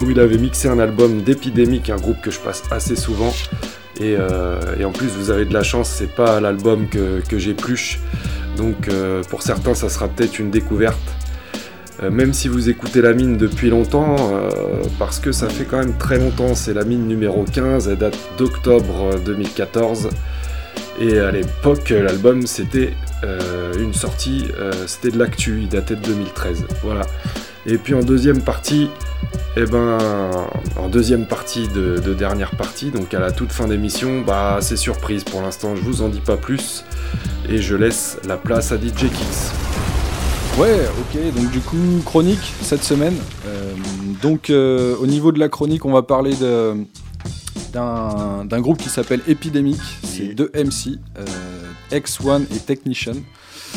où il avait mixé un album d'Épidémique, un groupe que je passe assez souvent. Et, euh, et en plus, vous avez de la chance, c'est pas l'album que, que j'épluche. Donc, euh, pour certains, ça sera peut-être une découverte. Même si vous écoutez la mine depuis longtemps, parce que ça fait quand même très longtemps, c'est la mine numéro 15, elle date d'octobre 2014. Et à l'époque, l'album c'était euh, une sortie, euh, c'était de l'actu, il datait de 2013. Voilà. Et puis en deuxième partie, eh ben, en deuxième partie de, de dernière partie, donc à la toute fin d'émission, bah c'est surprise pour l'instant, je vous en dis pas plus. Et je laisse la place à DJ Kicks. Ouais, ok, donc du coup, chronique cette semaine. Euh, donc au niveau de la chronique, on va parler de, d'un, groupe qui s'appelle Epidemic. C'est deux MC, euh, X1 et Technician.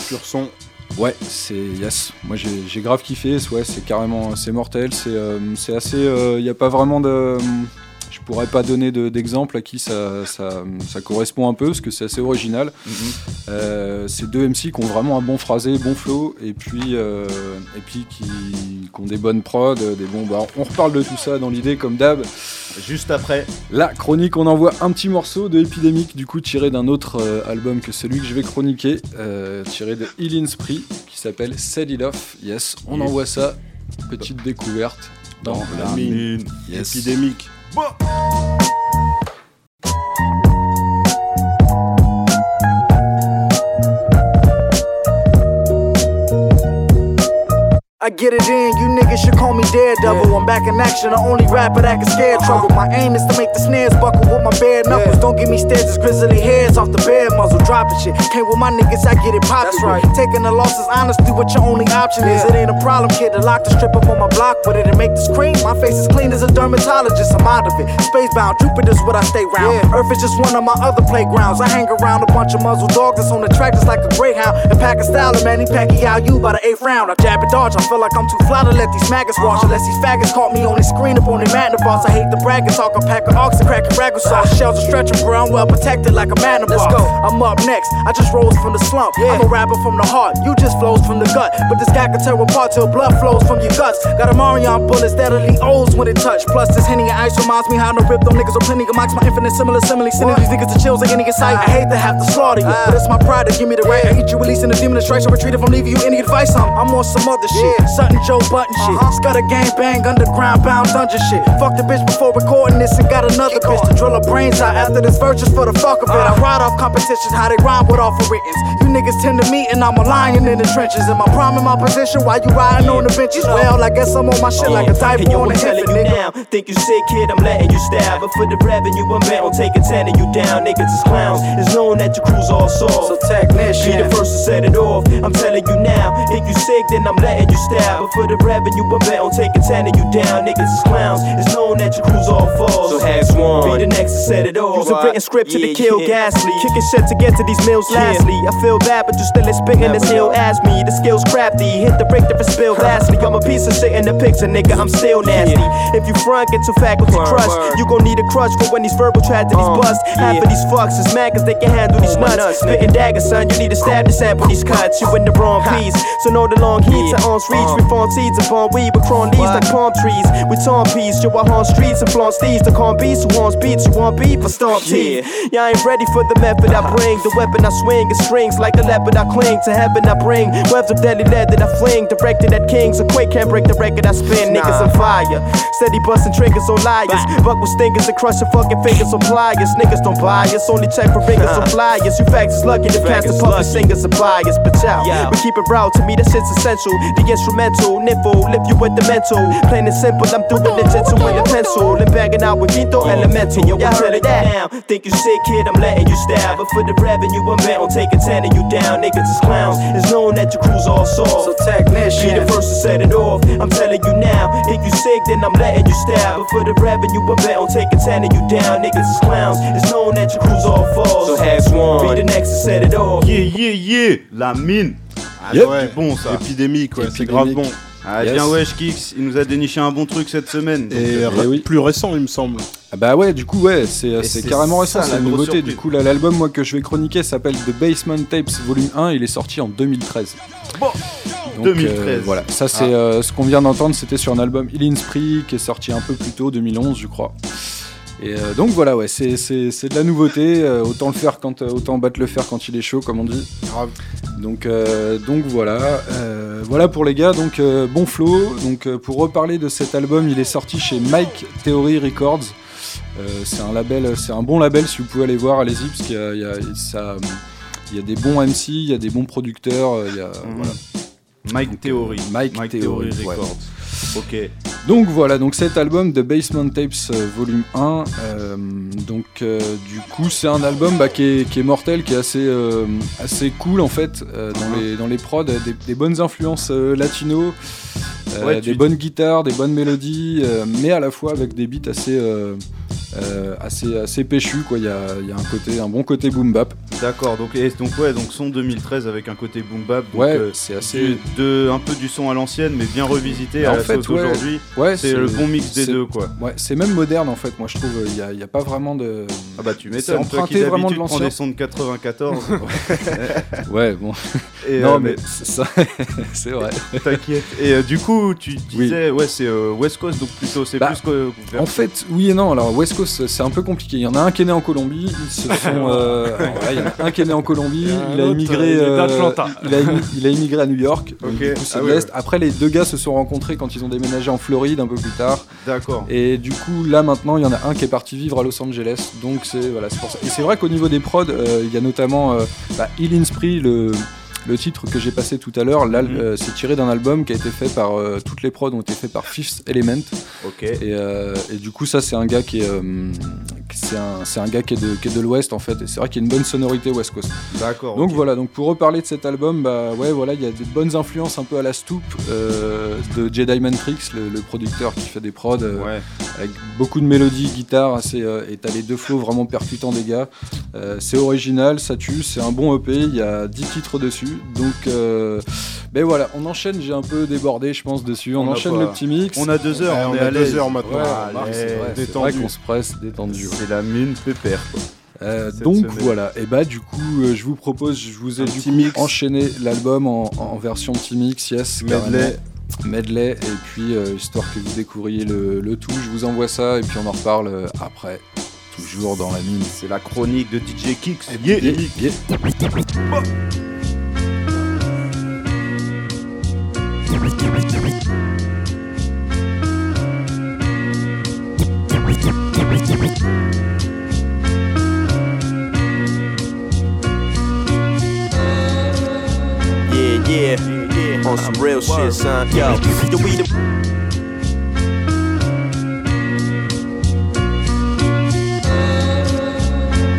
Pur son. Ouais, c'est yes. Moi j'ai, grave kiffé. Ouais, c'est carrément, c'est mortel. C'est, euh, c'est assez. Il n'y a pas vraiment de. Je pourrais pas donner de- d'exemple à qui ça, ça, ça correspond un peu parce que c'est assez original. Euh, c'est deux MC qui ont vraiment un bon phrasé, bon flow, et puis, euh, et puis qui, qui ont des bonnes prods, des bons. Bah, on reparle de tout ça dans l'idée comme d'hab. Juste après. La chronique, on envoie un petit morceau de Epidemic, du coup tiré d'un autre euh, album que celui que je vais chroniquer, tiré de Healing Spree, qui s'appelle Set It Off. Yes, on Yes. envoie ça. Petite découverte dans La mine. Yes. Épidémique. book. I get it in, you niggas should call me Daredevil. I'm back in action, the only rapper that can scare uh-huh. trouble. My aim is to make the snares buckle with my bare knuckles. Don't give me stares, it's grizzly hairs off the bear muzzle. Dropping shit, came with my niggas, I get it poppin'. That's right. Taking the losses honestly, what your only option is. It ain't a problem, kid, to lock the strip up on my block with it and make the cream. My face is clean as a dermatologist, I'm out of it. Spacebound, Jupiter's what I stay round. Earth is just one of my other playgrounds. I hang around a bunch of muzzle dogs that's on the track just like a greyhound. And pack a style of Manny Pacquiao, you by the eighth round. I jab and dodge, I feel like I'm too fly to let these maggots wash. Unless these faggots caught me on the screen up on the magnifying. I hate the bragging talk, I pack an ox and crack a sauce. Shells are stretching, bro, I'm well protected like a man Let's go. I'm up next, I just rose from the slump. I'm a rapper from the heart, you just flows from the gut. But this guy can tear apart till blood flows from your guts. Got a Marion bullets that'll leave O's when it touch. Plus, this Henny and ice reminds me how no rip them niggas on plenty of mics. My infinite similar simile, sending these niggas to chills like any sight. I hate to have to slaughter you, ah. but it's my pride to give me the right. I hate you, releasing the demon strikes. I retreat if I'm leaving you any advice. I'm, I'm on some other shit, something Joe Budden shit. Uh-huh. Scutter gang bang, underground bound dungeon shit. Fuck the bitch before recording this and got another bitch to drill her brains out after this verse just for the fuck of it. Uh-huh. I ride off competitions, how they rhyme with of writtens. You niggas tend to meet and I'm a lion in the trenches. Am I prime in my position while you riding on the benches? Well, I guess I'm on my shit like a yo, on telling infant, you nigga. now, think you sick, kid, I'm letting you stab. But for the revenue, I'm bent on taking 10 of you down. Niggas is clowns, it's known that your crew's all soft. So technician. Be the first to set it off. I'm telling you now, if you sick, then I'm letting you stab. But for the revenue, I'm on taking 10 of you down. Niggas is clowns, it's known that your crew's all false. So has one. Be the next to set it off. Use a written script to the yeah, kill yeah. ghastly. Kicking shit to get to these mills Yeah. lastly. I feel bad, but you still is spitting this ill ass me. The skill's crafty, hit the break, different spill vastly. I'm a piece of shit in the picture, nigga, I'm still nasty. If you front, get your faculty crushed. You gon' need a crush for when these verbal tragedies Uh, bust. Half of these fucks is mad cause they can handle these Oh, nuts. Spitting daggers, son, you need to stab to sample these cuts. You in the wrong piece. So know the long heats are on reach. We farm seeds and upon weed, but crawling leaves like palm trees. We torn peas, yo, I haunt streets and flaunt steeds. The calm beats who wants beats, you want beef for stomp Yeah. teeth. Yeah, I ain't ready for the method I bring. The weapon I swing is strings like a leopard I cling. To heaven I bring webs of deadly lead that I fling. Directed at kings, a quake can't break the record I spin. Niggas on fire, steady busting triggers on liars. Buck with stingers and crush your fucking fingers on pliers. Niggas don't buy us, only check for ringers on flyers. You facts is lucky to pass the lucky. singers and buyers. But Yeah. we keep it raw. To me, that shit's essential. The instrumental, nipple, lift you with the mental. Plain and simple, I'm doing it gentle with a pencil. And banging out with Quinto Elemental. Yo, I'm heard telling of that? you now. Think you sick, kid, I'm letting you stab. But for the revenue, I'm bent on taking 10 of you down. Niggas is clowns. It's known that your crew's all soft. So technician. Be the first to set it off. I'm telling you now. If you sick, then I'm letting you stab. But for the revenue, I'm bent on taking 10 of you down. Niggas is clowns. It's known that your crew's all false. So has one. Be the next to set it off. Yeah, yeah, yeah, la mine. Ah, Yep. du bon ça. Épidémique, ouais, c'est grave bon. Ah, Yes. bien wesh Kix, il nous a déniché un bon truc cette semaine. donc, Et euh, ra- plus récent, il me semble. Ah bah ouais, du coup, ouais, c'est carrément récent, c'est la nouveauté. surprise. Du coup, là, l'album moi, que je vais chroniquer s'appelle The Basement Tapes Volume 1, il est sorti en 2013. Bon, Donc, 2013. euh, voilà, ça c'est Ah. euh, ce qu'on vient d'entendre, c'était sur un album Ilin Spree qui est sorti un peu plus tôt, 2011 je crois. Et euh, donc voilà, ouais, c'est, de la nouveauté, euh, autant le faire quand, euh, autant battre le fer quand il est chaud, comme on dit. Donc, euh, donc voilà, voilà pour les gars. Donc bon flow. Donc pour reparler de cet album, il est sorti chez Mike Theory Records. C'est un label, c'est un bon label. Si vous pouvez aller voir, allez-y parce qu'il y a, y a- ça, il y a des bons MC, il y a des bons producteurs. Il y a, voilà. Mike Theory. Mike, Mike Theory, Theory ouais. Ok. Donc voilà, donc cet album de Basement Tapes euh, Volume 1, euh, donc euh, du coup c'est un album bah, qui, est, qui est mortel, qui est assez, assez cool en fait, dans, les, dans les prods, des, des bonnes influences latino, Ouais, des bonnes guitares, des bonnes mélodies, mais à la fois avec des beats assez, euh, assez, assez péchus, quoi. Il y a, il y a un, côté, un bon côté boom bap. D'accord, donc, et donc ouais, donc son 2013 avec un côté boom bap. donc, Ouais, euh, c'est assez- du- de, un peu du son à l'ancienne, mais bien revisité à en la fait, sauce ouais, aujourd'hui. ouais, c'est le bon mix des deux, quoi. Ouais, c'est même moderne en fait, moi je trouve. Il n'y a, y a pas vraiment de. Ah bah tu m'étonnes, toi qui emprunté vraiment de prends des sons de 94. Ouais, bon. Et, non, euh, mais ça, c'est vrai. T'inquiète. Et euh, du coup, tu disais, ouais, c'est West Coast, donc plutôt, c'est Bah, plus que. En fait, oui et non. Alors, West Coast, c'est un peu compliqué. Il y en a un qui est né en Colombie. Ils se sont. euh, voilà, il y en a un qui est né en Colombie. Il a Il immigré. il euh, il, a immi- il a immigré à New York. Du coup, Ah oui. Après, les deux gars se sont rencontrés quand ils ont déménagé en Floride un peu plus tard. D'accord. Et du coup, là maintenant, il y en a un qui est parti vivre à Los Angeles. Donc, c'est voilà, c'est pour ça. Et c'est vrai qu'au niveau des prods, euh, il y a notamment bah, in Spree, le. Le titre que j'ai passé tout à l'heure, là, Mhm. euh, c'est tiré d'un album qui a été fait par. euh, toutes les prods ont été faites par Fifth Element. Ok. Et, euh, et du coup, ça, c'est un gars qui est. c'est un, gars qui est de, qui est de l'Ouest en fait. Et c'est vrai qu'il y a une bonne sonorité West Coast. D'accord. Donc voilà, donc pour reparler de cet album, bah ouais, voilà, il y a des bonnes influences un peu à la Stoop euh, de Jedi Mantrix, le, le producteur qui fait des prods Ouais. avec beaucoup de mélodies, guitare, assez, et t'as les deux flows vraiment percutants des gars. Euh, c'est original, ça tue, c'est un bon EP, il y a 10 titres dessus. Donc euh, ben voilà, on enchaîne, j'ai un peu débordé je pense dessus, on, On enchaîne le petit mix. On a deux heures, Ouais, on, on est a à deux heures maintenant. Ouais, Ah, c'est vrai, c'est vrai détendu. qu'on se presse, détendu. ouais. C'est la mine pépère, quoi. Euh, donc semaine. voilà, et bah du coup euh, je vous propose, je vous ai Un du petit coup mix. enchaîné l'album en, en version petit mix, yes, Medley. medley, et puis euh, histoire que vous découvriez le, le tout, je vous envoie ça et puis on en reparle après, toujours dans la mine. C'est la chronique de DJ Kicks. Yeah, yeah, yeah. Yeah, yeah, on some real shit, son. Yo, yo, we the.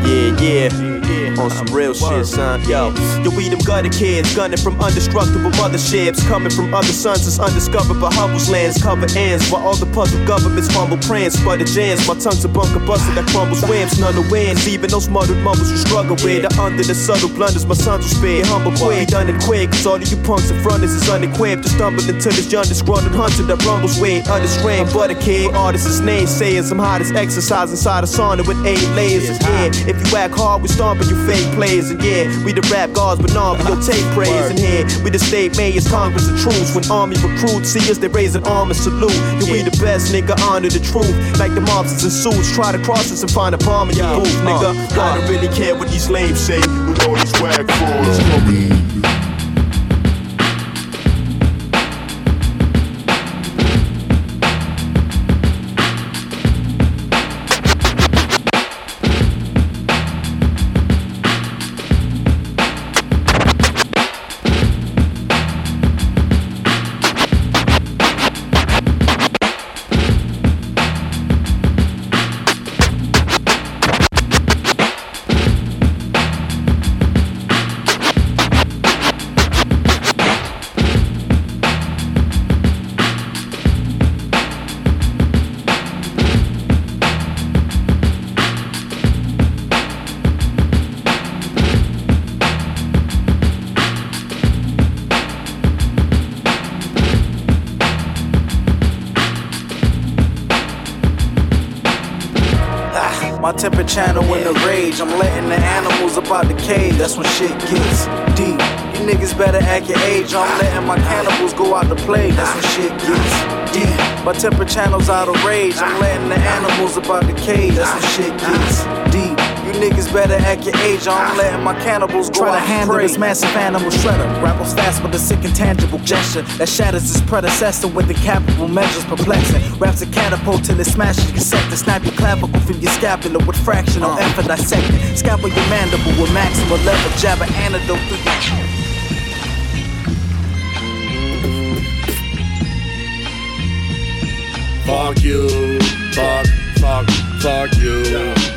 Yeah, yeah, on some real shit, son. Yo, yo, we them gutter kids, gunning from undestructible motherships, coming from other suns that's undiscovered but Hubble's lands. Cover ends while all the puzzle governments fumble prance, sputter jams. My tongue's a bunker busted that crumbles wimps, none of wins. Even those muddled mumbles you struggle with, The under the subtle blunders my sons will spare. Humble quick, done it quick, cause all of you punks in front is is unequipped to stumble into this young disgruntled hunter that rumbles with unrestrained. But a kid, artist's name saying I'm hot as exercise inside a sauna with eight layers. And yeah, if you act hard, we stomping you fake players. And yeah, we the rap gods, but nah, we don't take praise. And here, we the state mayors, Congress and troops. When army recruits see us, they raise an arm and salute. Yeah, we the best, nigga, honor the truth. Like the mobsters and suits, try to cross us and find a bomb in your booth, nigga. Uh, I don't really care what these lames say. With all these wag frauds. My channel in the rage. I'm letting the animals up out the cage. That's when shit gets deep. You niggas better act your age. I'm letting my cannibals go out to play. That's when shit gets deep. My temper channel's out of rage. I'm letting the animals up out the cage. That's when shit gets niggas better act your age. I'm letting my cannibals go Try to handle pray. this massive animal shredder. Grapples fast with a sick intangible gesture that shatters his predecessor with incapable measures perplexing. Wraps a catapult till it smashes your sector. Snap your clavicle from your scapula with fractional uh. effort dissecting. Scalpel your mandible with maximal level. Jab an antidote through your. Fuck you. Fuck, fuck, fuck you.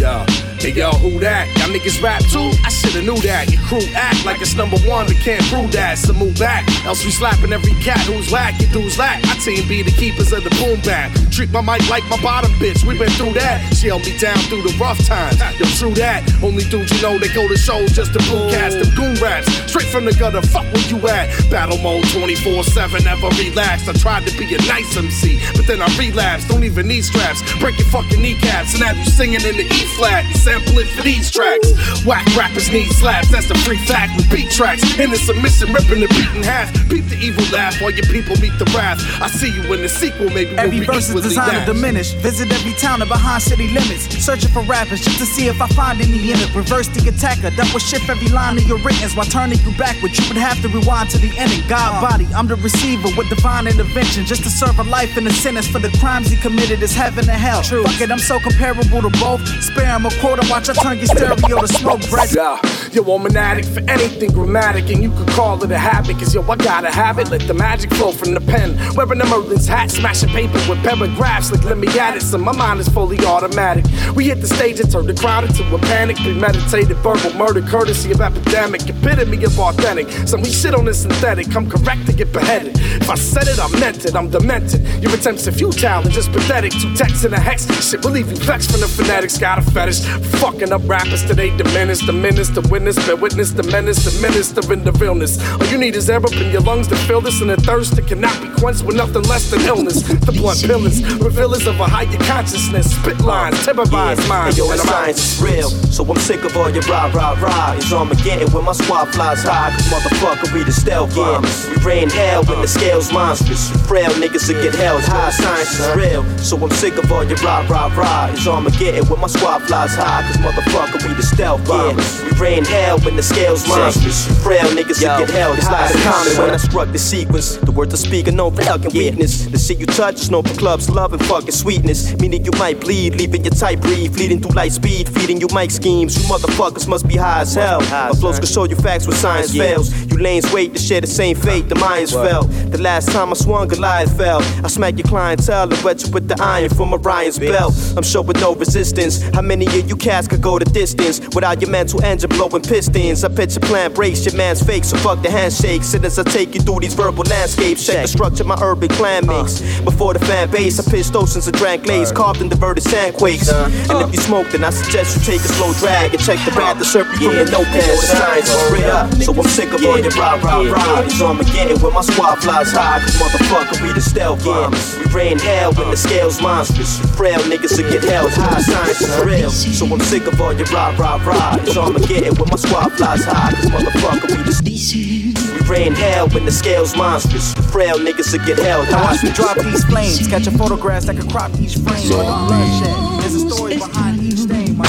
Yeah. Hey yo, who that? Y'all niggas rap too? I shoulda knew that. Your crew act like it's number one, but can't prove that. So move back, else we slapping every cat who's whack. Your dudes lack. My team be the keepers of the boom bap. Treat my mic like my bottom bitch. We been through that. She held me down through the rough times. Yo, true that. Only dudes you know they go to shows just to boom cast them goon raps. Straight from the gutter. Fuck where you at? Battle mode 24/7. Never relaxed. I tried to be a nice MC, but then I relapsed. Don't even need straps. Break your fucking kneecaps and have you singing in the E flat. Sample it for these tracks. Whack rappers need slaps. That's the free fact with beat tracks. In the submission, ripping the beat in half. Peep the evil laugh while your people meet the wrath. I see you in the sequel. Maybe we'll Every be verse is designed to diminish. Visit every town and behind city limits. Searching for rappers just to see if I find any in it. Reverse the attacker. Double shift every line of your writtens while turning you backwards. You would have to rewind to the ending. God uh. body, I'm the receiver with divine intervention. Just to serve a life in a sentence for the crimes he committed is heaven and hell. Fuck it, I'm so comparable to both. Spare him a quarter, watch I turn your stereo to smoke bread. Yeah, yo, I'm an addict for anything grammatic, and you could call it a habit, cause yo, I gotta have it. Let the magic flow from the pen. Wearing a Merlin's hat, smashing paper with paragraphs, like let me add it. So my mind is fully automatic. We hit the stage and turn the crowd into a panic. Premeditated verbal murder, courtesy of epidemic, epitome of authentic. Some we shit on is synthetic, I'm correct to get beheaded. If I said it, I meant it, I'm demented. Your attempts are futile and just pathetic. Two texts and a hex, shit leave you vexed from the fanatics. Got a fetish, fucking up rappers today. Diminish menace, the witness, bear witness, the menace, the minister in the realness. All you need is air up in your lungs to feel this, and the thirst that cannot be quenched with nothing less than illness. The blunt pillars, revealers of a higher consciousness, spit lines, terrorize minds. Hey, yo, and that science is real. So I'm sick of all your rah rah rah. It's Armageddon when my squad flies high. Cause motherfucker, we the stealth bombers. We rain hell when the scale's monstrous. Frail niggas will get held high. Science is real. So I'm sick of all your rah rah rah. It's Armageddon when my squad flies high. Cause motherfucker, we the stealth bombers. We rain hell when the scale's monstrous. Frail niggas will get held. It's like a common when I struck the sequence. The words I speak are no for fucking weakness. The shit you touch is no for clubs, love and fucking sweetness. Meaning you might bleed, leaving your tight breathe, fleeting through light speed, feeding you mic schemes. You motherfuckers must be high as hell. My flows can show you facts when science fails. You lanes wait to share the same fate the Mayans felt. The last time I swung, Goliath fell. I smack your clientele and wet you with the iron from Orion's belt. I'm showing no resistance. How many of you cats could go the distance without your mental engine blowing pistons? I bet your plan breaks, your man's fake, so fuck the handshake. Sit as I take you through these verbal landscapes. Check the structure my urban clan makes. Uh. Before the fan base, I pitched oceans and drank glaze, carved in diverted sandquakes. Uh. And if you smoke, then I suggest you take a slow drag and check the path to serve you from your notepad. The science is real, so I'm sick of all your rah rah rah. It's Armageddon when my squad flies high, cause motherfucker, we the stealth bombers. We rain hell when the scale's monstrous. Frail niggas will get held high. Science is real, so I'm sick of all your rah rah rah. It's Armageddon when my squad flies high, cause motherfucker, we the we rain hell when the scale's monstrous. Frail niggas will get held Now watch me drop these flames, catch a photograph that could crop each frame with a bloodshed. There's a story behind each stain. My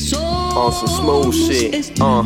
On some smooth shit. Uh,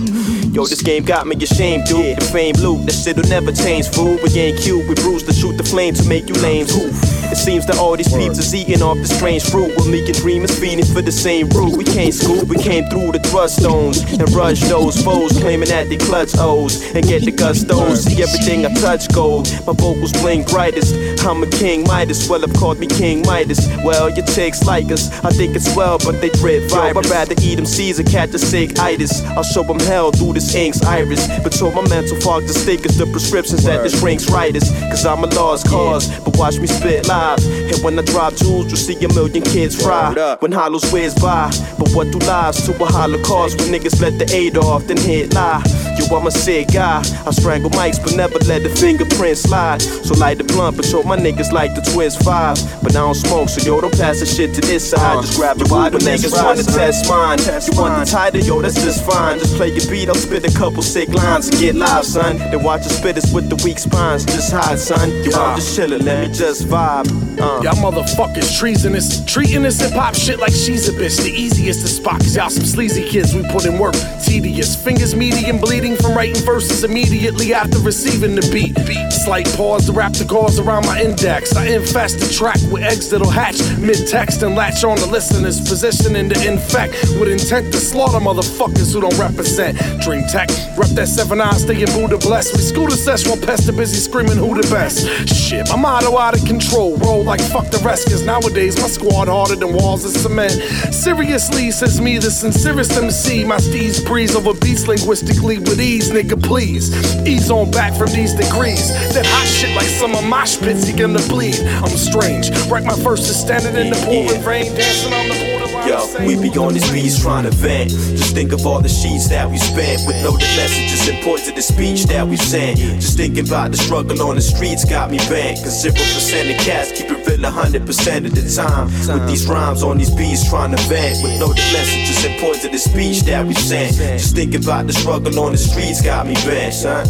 yo, this game got me ashamed, dude. The fame loot, that shit'll never change, fool. We ain't cute, we bruise to shoot the flame to make you lame. It seems that all these peeps is eating off the strange fruit. While me and Dream is feeding for the same root. We can't scoop, we came through the thrust stones and rush those foes, claiming that they clutch O's and get the gustos. See everything I touch gold. My vocals blink brightest. I'm a king Midas, well, have called me King Midas. Well, your chicks like us, I think it's well, but they drip vibe. I'd rather eat them Caesar, cat a sick itis. I'll show them hell through this ink's iris. But so my mental fog the stickers, the prescriptions that this shrinks writers. Cause I'm a lost cause, but watch me spit live. And when I drop jewels, you'll see a million kids fry. When hollows whiz by, but what do lives to a holocaust when niggas let the aid off, then hit lie? Yo, I'm a sick guy. I strangle mics, but never let the fingerprint slide. So light the blunt, but patrol my niggas like the twist five. But I don't smoke, so yo, don't pass the shit to this side. Just grab the bottle, niggas wanna test mine. You want the title, yo, that's just fine. Just play your beat, I'll spit a couple sick lines and get live, son. Then watch the spitters with the weak spines. Just hide, son. Yo, I'm just chillin', let me just vibe. Uh. Y'all motherfuckers treasonous, treating this hip hop shit like she's a bitch. The easiest to spot, cause y'all some sleazy kids. We put in work, tedious. Fingers medium bleeding from writing verses immediately after receiving the beat. Slight pause to wrap the gauze around my index. I infest the track with eggs that'll hatch mid text and latch on the listener's positioning to infect with intent to slaughter motherfuckers who don't represent. Dream Tech, rep that 7 9 stay in Buddha blessed. We scooter sesh while pester busy screaming who the best. Shit, my motto out of control. Roll like fuck the rest, cause nowadays my squad harder than walls of cement. Seriously, says me, the sincerest MC. My steeds breeze over beats linguistically with ease, nigga, please. Ease on back from these degrees. That hot shit like summer mosh pits, he gonna bleed. I'm strange. Right, my verse is standing in the pouring rain, dancing on the. Yo, we be on these beats trying to vent. Just think of all the sheets that we spent with loaded messages and the speech that we sent. Just thinking about the struggle on the streets got me bent. Cause zero percent of cats keep it real 100% of the time. With these rhymes on these beats trying to vent with loaded messages and the speech that we sent. Just thinking about the struggle on the streets got me bent, son.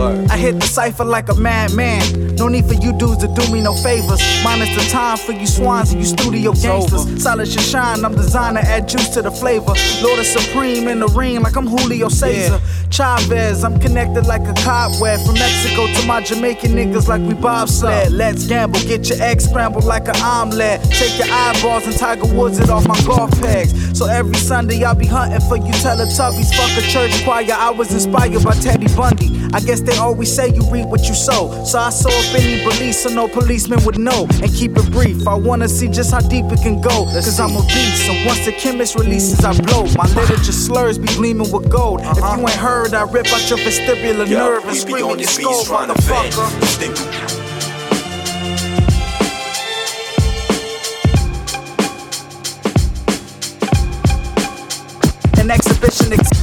I hit the cipher like a madman. No need for you dudes to do me no favors. Minus the time for you swans and you studio gangsters. Solid should shine, I'm designer, add juice to the flavor. Lord is supreme in the ring like I'm Julio César. Chavez, I'm connected like a cobweb. From Mexico to my Jamaican niggas like we bobsled. Let's gamble, get your eggs scrambled like an omelet. Take your eyeballs and Tiger Woods it off my golf pegs. So every Sunday I'll be hunting for you Teletubbies. Fuck a church choir, I was inspired by Teddy Bundy. I guess they always say you reap what you sow. So I saw if any police so no policeman would know. And keep it brief, I wanna see just how deep it can go. Cause I'm a beast, and once the chemist releases, I blow. My literature slurs be gleaming with gold. If uh-huh. you ain't heard, I rip out your vestibular Yo, nerve and scream on your skull, beats trying to motherfucker. An exhibition. Ex-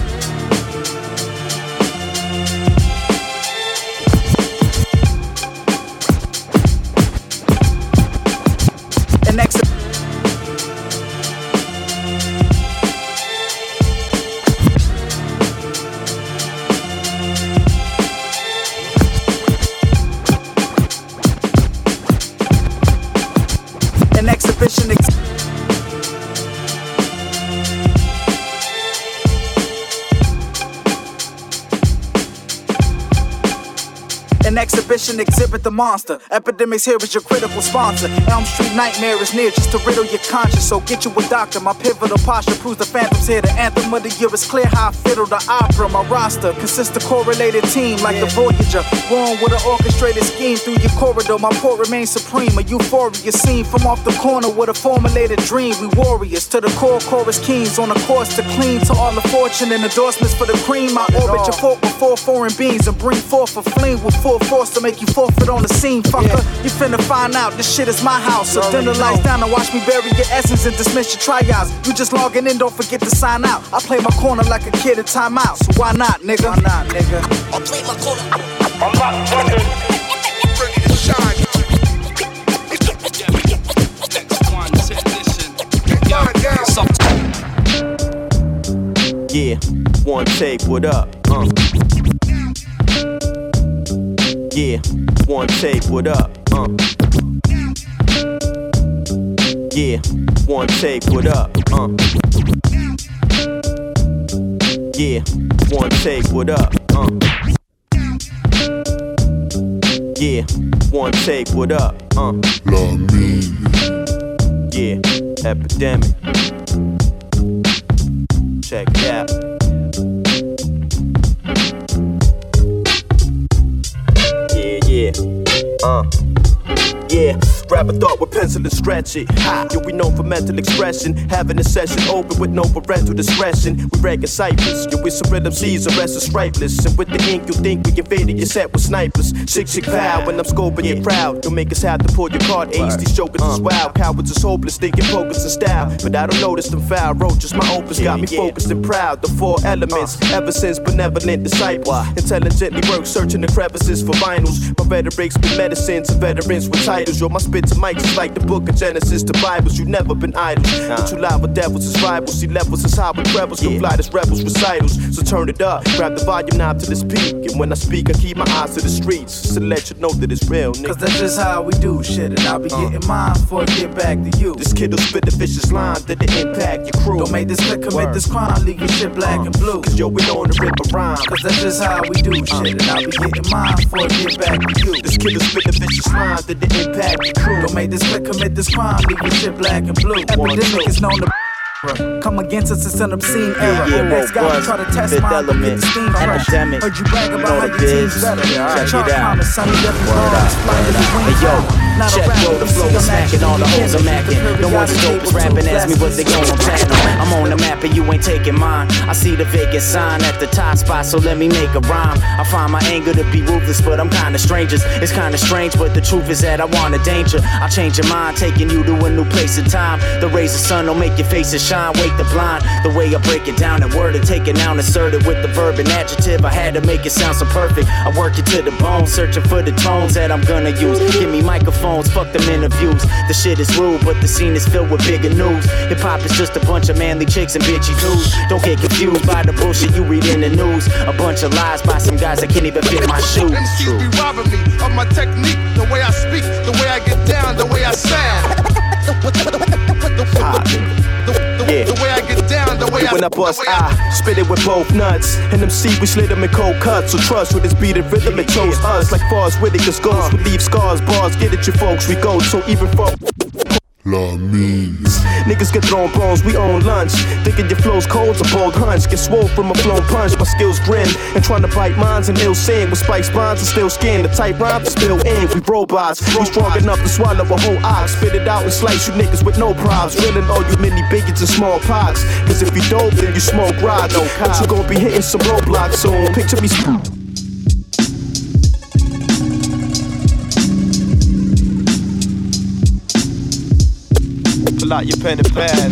exhibit the monster. Epidemics here is your critical sponsor. Elm Street Nightmare is near just to riddle your conscience. So get you a doctor. My pivotal posture proves the phantoms here. The anthem of the year is clear how I fiddle the opera. My roster consists of correlated team like the Voyager. Born with an orchestrated scheme through your corridor. My port remains supreme. A euphoria scene from off the corner with a formulated dream. We warriors to the core chorus kings on a course to clean to all the fortune and endorsements for the cream. I orbit your fort with four foreign beings and bring forth a fling with full force to make you forfeit on the scene, fucker. You finna find out this shit is my house. So dinner lights down and watch me bury your essence and dismiss your tryouts. You just logging in, don't forget to sign out. I play my corner like a kid in timeout. So why not, nigga? Why not, nigga? I play my corner. I'm not running. Ready to shine. Yeah, one take, what up? Uh. Yeah, one take, what up? Uh. Yeah, one take, what up? Uh. Yeah, one take, what up? Uh. Yeah, one take, what up? Uh. Love me. Yeah, epidemic. Check it out. Yeah, yeah. Uh. Yeah, grab a thought with pencil and stretch it. Ha, yo, we known for mental expression. Having a session open with no parental discretion. We ranking ciphers, yo, with some rhythm C's, the rest is stripless. And with the ink, you think we invaded your set with snipers. Six, six, pow, when I'm scoping your crowd. You'll make us have to pull your card ace. These jokers is wild, cowards is hopeless, thinking focus and style. But I don't notice them foul roaches. My opus got me focused and proud. The four elements, uh. ever since benevolent disciple. Intelligently work, searching the crevices for vinyls. My rhetoric's been medicine to veterans with titles. Yo, my to mic just like the book of Genesis the Bibles. You never been idle. But you lie with devils as rivals. See levels as high with rebels. Can fly as rebels recitals. So turn it up, grab the volume knob to this peak. And when I speak, I keep my eyes to the streets. To let you know that it's real, nigga. Cause that's just how we do shit, and I'll be uh. getting mine before I get back to you. This kid will spit the vicious line that the impact your crew. Don't make this click, commit this crime, leave your shit black and blue. Uh. Cause yo, we on the rip a rhyme. Cause that's just how we do uh. shit, and I'll be getting mine before I get back to you. This kid will spit the vicious line that the impact your crew. Don't make this click, commit this crime, leave your shit black and blue. Epidemic is known to Come against us, it's an obscene era. Yeah, yeah, Next guy robust, try to test fifth mine, but get element, steam epidemic. Heard you brag You about know how your team's better. Check it out. Thomas, Sonny Devin Word up, word up. Hey yo, check yo, the flow I'm is smacking, all the hoes are macking. No one's as dope as rapping as me, but they gon' platinum. I'm on the map and you ain't taking mine. I see the vacant sign at the top spot, so let me make a rhyme. I find my anger to be ruthless, but I'm kinda strangers. It's kinda strange, but the truth is that I want a danger. I'll change your mind, taking you to a new place and time. The rays of sun don't make your faces shine, wake the blind. The way I break it down and word and take it noun, assert it with the verb and adjective. I had to make it sound so perfect. I work it to the bone, searching for the tones that I'm gonna use. Give me microphones, fuck them interviews. The shit is rude, but the scene is filled with bigger news. Hip hop is just a bunch of manly chicks and bitchy dudes. Don't get confused by the bullshit you read in the news. A bunch of lies by some guys that can't even fit my shoes. MCs be robbing me of my technique, the way I speak, the way I get down, the way I sound. Yeah. The way I get down, the way I When I bust, I spit it with both nuts. And them C, we slid them in cold cuts. So trust with this beat and rhythm, it chose us. Like far as Whitaker's goes, uh. we leave scars, bars, get at you folks, we go. So even for La mine. Niggas get thrown bones, we own lunch. Thinking your flow's cold's a bold hunch. Get swole from a flown punch, my skills grin. And trying to bite minds and ill sin. With spikes, bonds and still skin. The tight rhymes to spill in. We robots, we strong enough to swallow a whole ox. Spit it out and slice you niggas with no props. Drilling all you mini bigots and smallpox. Cause if you dope, then you smoke rocks. But you gon' be hitting some roadblocks soon. Picture me. Pull out your pen and pad,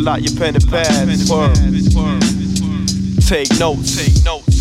Pull out your pen and pad. Take notes. Take notes.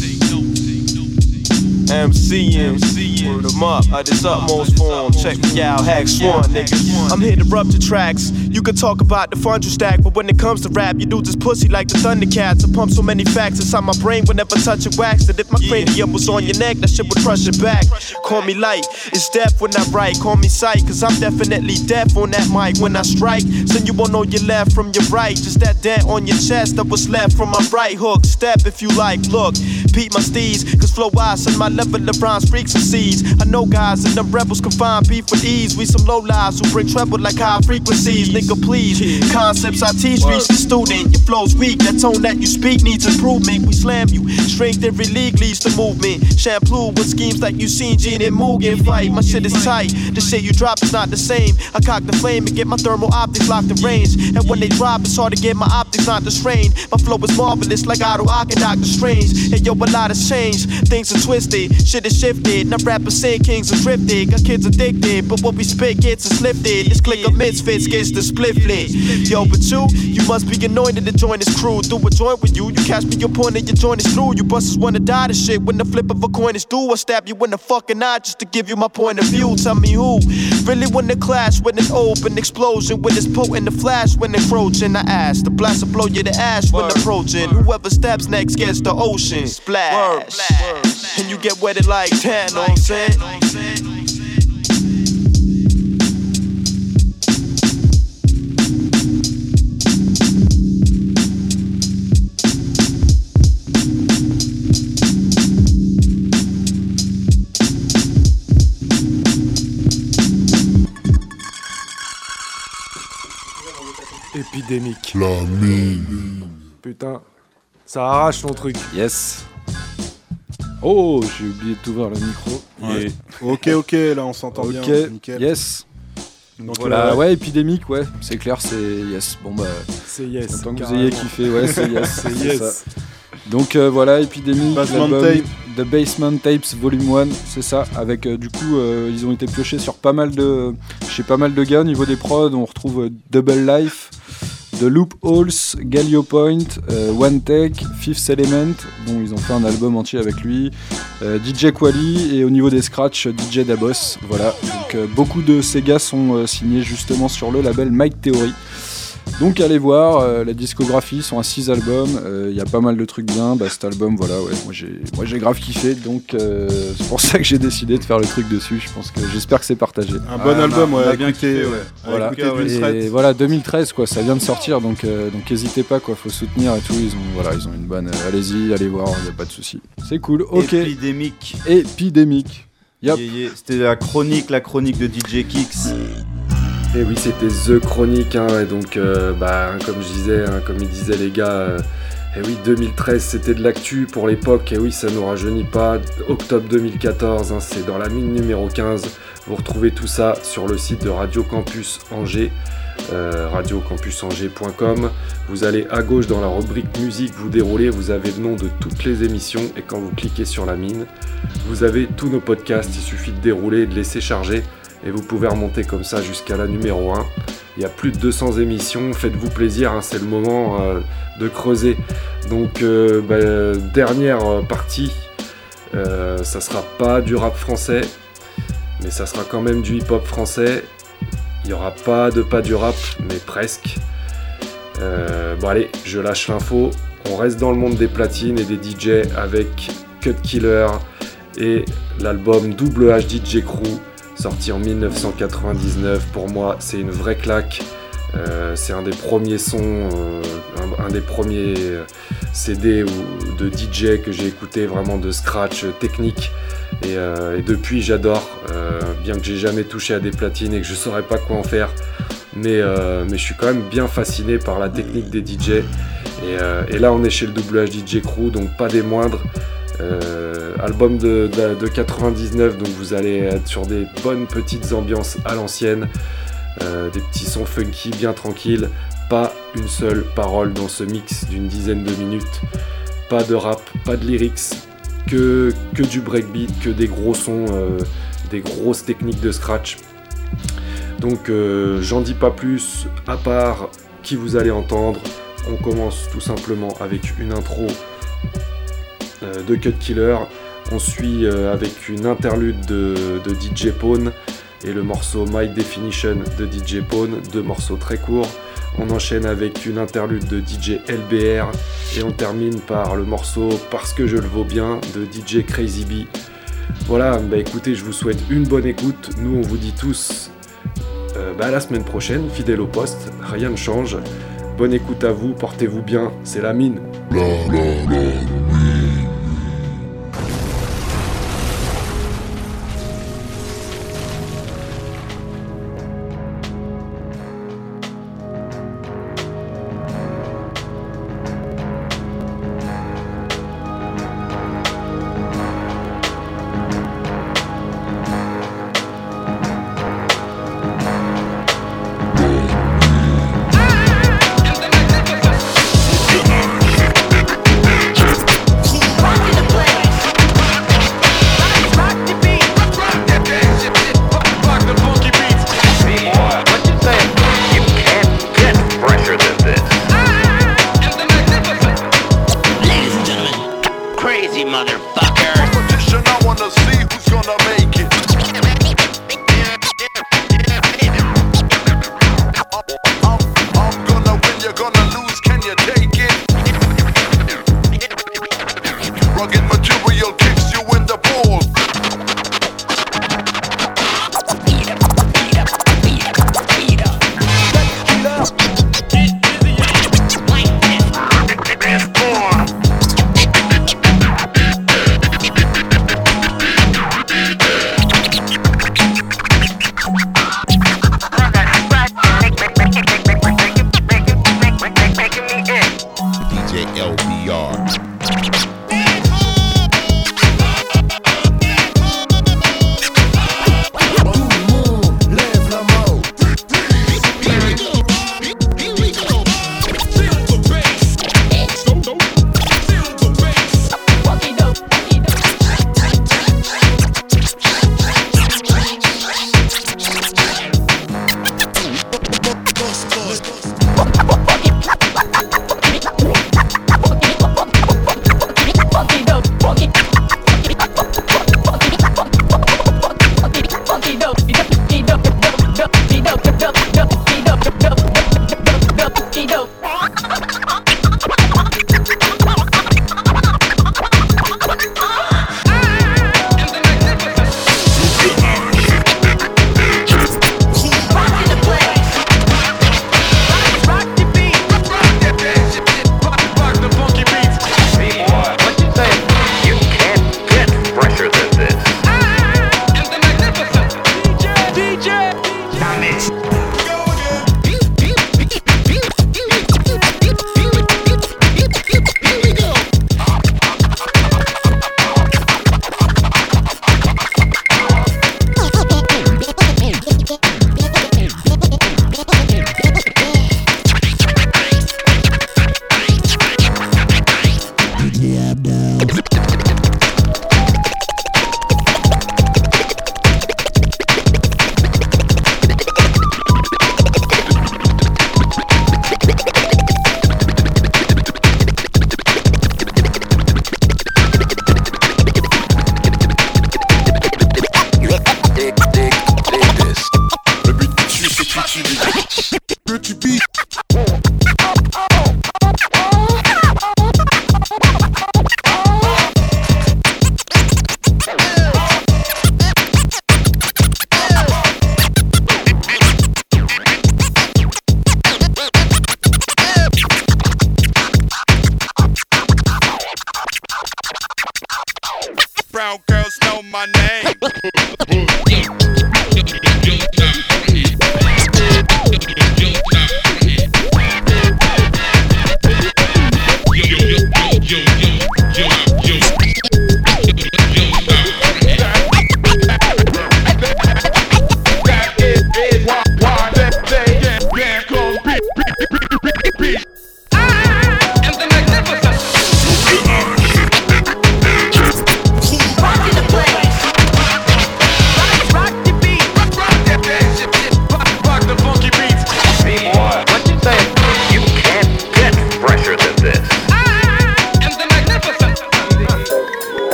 MCing, word them up, at its utmost form. Check me out, hack swan, niggas. I'm here to rupture tracks. You can talk about the funds you stack, but when it comes to rap, you do this pussy like the Thundercats. I pump so many facts inside my brain, would never touch a wax. That if my cranium was on your neck, that shit would crush your back. Call me light, it's death when I write. Call me sight, cause I'm definitely deaf on that mic when I strike. Send you won't know your left from your right. Just that dent on your chest that was left from my right hook. Step if you like, look, beat my steeds, cause flow wise and my level of rhymes freaks and seeds. I know guys and them rebels can find beef with ease. We some low lives who bring trouble like high frequencies. Nigga, please. Concepts I teach reach the student. Your flow's weak, that tone that you speak needs improvement. We slam you. Strength every league leads to movement. Shampoo with schemes like you seen Jin and Mugen fight. My shit is tight. The shit you drop is not the same. I cock the flame and get my thermal optics locked in range. And when they drop, it's hard to get my optics not to strain. My flow is marvelous like Otto Ock and Doctor Strange. And yo, a lot has changed. Things are twisted. Shit is shifted. Now rappers say kings are drifted. Got kids addicted, but what we spit gets us lifted. This click of misfits gets the split. Yo, but you, you must be anointed to join this crew. Do a joint with you. You catch me your point and your joint is through. You busters wanna die to shit when the flip of a coin is due. I stab you in the fucking eye just to give you my point of view. Tell me who really wanna clash with an open explosion when it's potent the flash when encroaching. I ask the ass. The blast will blow you to ash when approaching. Whoever steps next gets the ocean splash. And you get wetted like 10, know what I'm saying? Épidémique. La mine. Putain, ça arrache ton truc. Yes. Oh, j'ai oublié de t'ouvrir le micro. Ouais. Ok, ok, là on s'entend bien. Ok, Nickel. yes. Donc, voilà, euh, ouais, épidémique, ouais, c'est clair, c'est yes. Bon bah, C'est yes, Content que vous ayez kiffé, ouais, c'est yes. C'est yes. ça. Donc euh, voilà, épidémique, Basement l'album Tape. The Basement Tapes Volume 1, c'est ça. Avec euh, du coup, euh, ils ont été piochés sur pas mal de, chez pas mal de gars au niveau des prods. On retrouve euh, Double Life, The Loopholes, Galio Point, euh, One Tech, Fifth Element, dont ils ont fait un album entier avec lui, euh, DJ Quali et au niveau des scratchs, DJ Dabos. Voilà, donc euh, beaucoup de ces gars sont euh, signés justement sur le label Mike Theory. Donc allez voir, euh, la discographie, ils sont à 6 albums, euh, il y a pas mal de trucs bien, bah, cet album voilà, ouais, moi j'ai moi j'ai grave kiffé, donc euh, c'est pour ça que j'ai décidé de faire le truc dessus, je pense que j'espère que c'est partagé. Un bon album, ouais, bien kiffé, ouais. Voilà, et voilà 2013 quoi, ça vient de sortir donc euh, donc n'hésitez pas quoi, faut soutenir et tout, ils ont voilà, ils ont une bonne euh, allez-y, allez voir, il y a pas de souci. C'est cool. OK. Épidémique. Épidémique. Yup. Yeah, yeah. C'était la chronique, la chronique de DJ Kicks. Et oui, c'était The Chronique, hein, et donc, euh, bah, comme je disais, hein, comme ils disaient les gars, euh, et oui, 2013, c'était de l'actu pour l'époque, et oui, ça nous rajeunit pas. Octobre 2014, hein, c'est dans la mine numéro 15. Vous retrouvez tout ça sur le site de Radio Campus Angers, euh, radiocampusangers.com. Vous allez à gauche dans la rubrique musique, vous déroulez, vous avez le nom de toutes les émissions, et quand vous cliquez sur la mine, vous avez tous nos podcasts, il suffit de dérouler et de laisser charger et vous pouvez remonter comme ça jusqu'à la numéro 1. Il y a plus de 200 émissions, faites-vous plaisir, hein, c'est le moment euh, de creuser. Donc euh, bah, dernière euh, partie, ça sera pas du rap français, mais ça sera quand même du hip-hop français. Il n'y aura pas de pas du rap, mais presque. Bon allez, je lâche l'info. On reste dans le monde des platines et des DJ avec Cut Killer et l'album Double DJ Crew sorti en 1999. Pour moi, c'est une vraie claque. Euh, c'est un des premiers sons, euh, un, des premiers euh, CD de DJ que j'ai écouté vraiment de scratch technique. Et, depuis, j'adore, bien que j'ai jamais touché à des platines et que je saurais pas quoi en faire. Mais, mais je suis quand même bien fasciné par la technique des DJ. Et, et là, on est chez le WH DJ Crew, donc pas des moindres. Euh, album de, de- de 99, donc vous allez être sur des bonnes petites ambiances à l'ancienne, euh, des petits sons funky bien tranquilles, pas une seule parole dans ce mix d'une dizaine de minutes, pas de rap, pas de lyrics, que, que du breakbeat, que des gros sons, euh, des grosses techniques de scratch. Donc j'en dis pas plus, à part qui vous allez entendre. On commence tout simplement avec une intro de Cut Killer. On suit euh, avec une interlude de, DJ Pone et le morceau My Definition de DJ Pone, deux morceaux très courts. On enchaîne avec une interlude de DJ LBR et on termine par le morceau Parce que je le vaux bien de DJ Crazy B. Voilà, bah écoutez, je vous souhaite une bonne écoute. Nous, on vous dit tous euh, bah, à la semaine prochaine, fidèle au poste, rien ne change. Bonne écoute à vous, portez-vous bien, c'est la mine.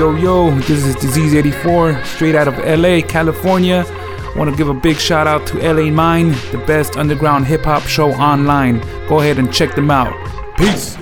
yo, yo. This is Diseize 84, straight out of LA, California. Want to give a big shout out to LA Mine, the best underground hip hop show online. Go ahead and check them out. Peace.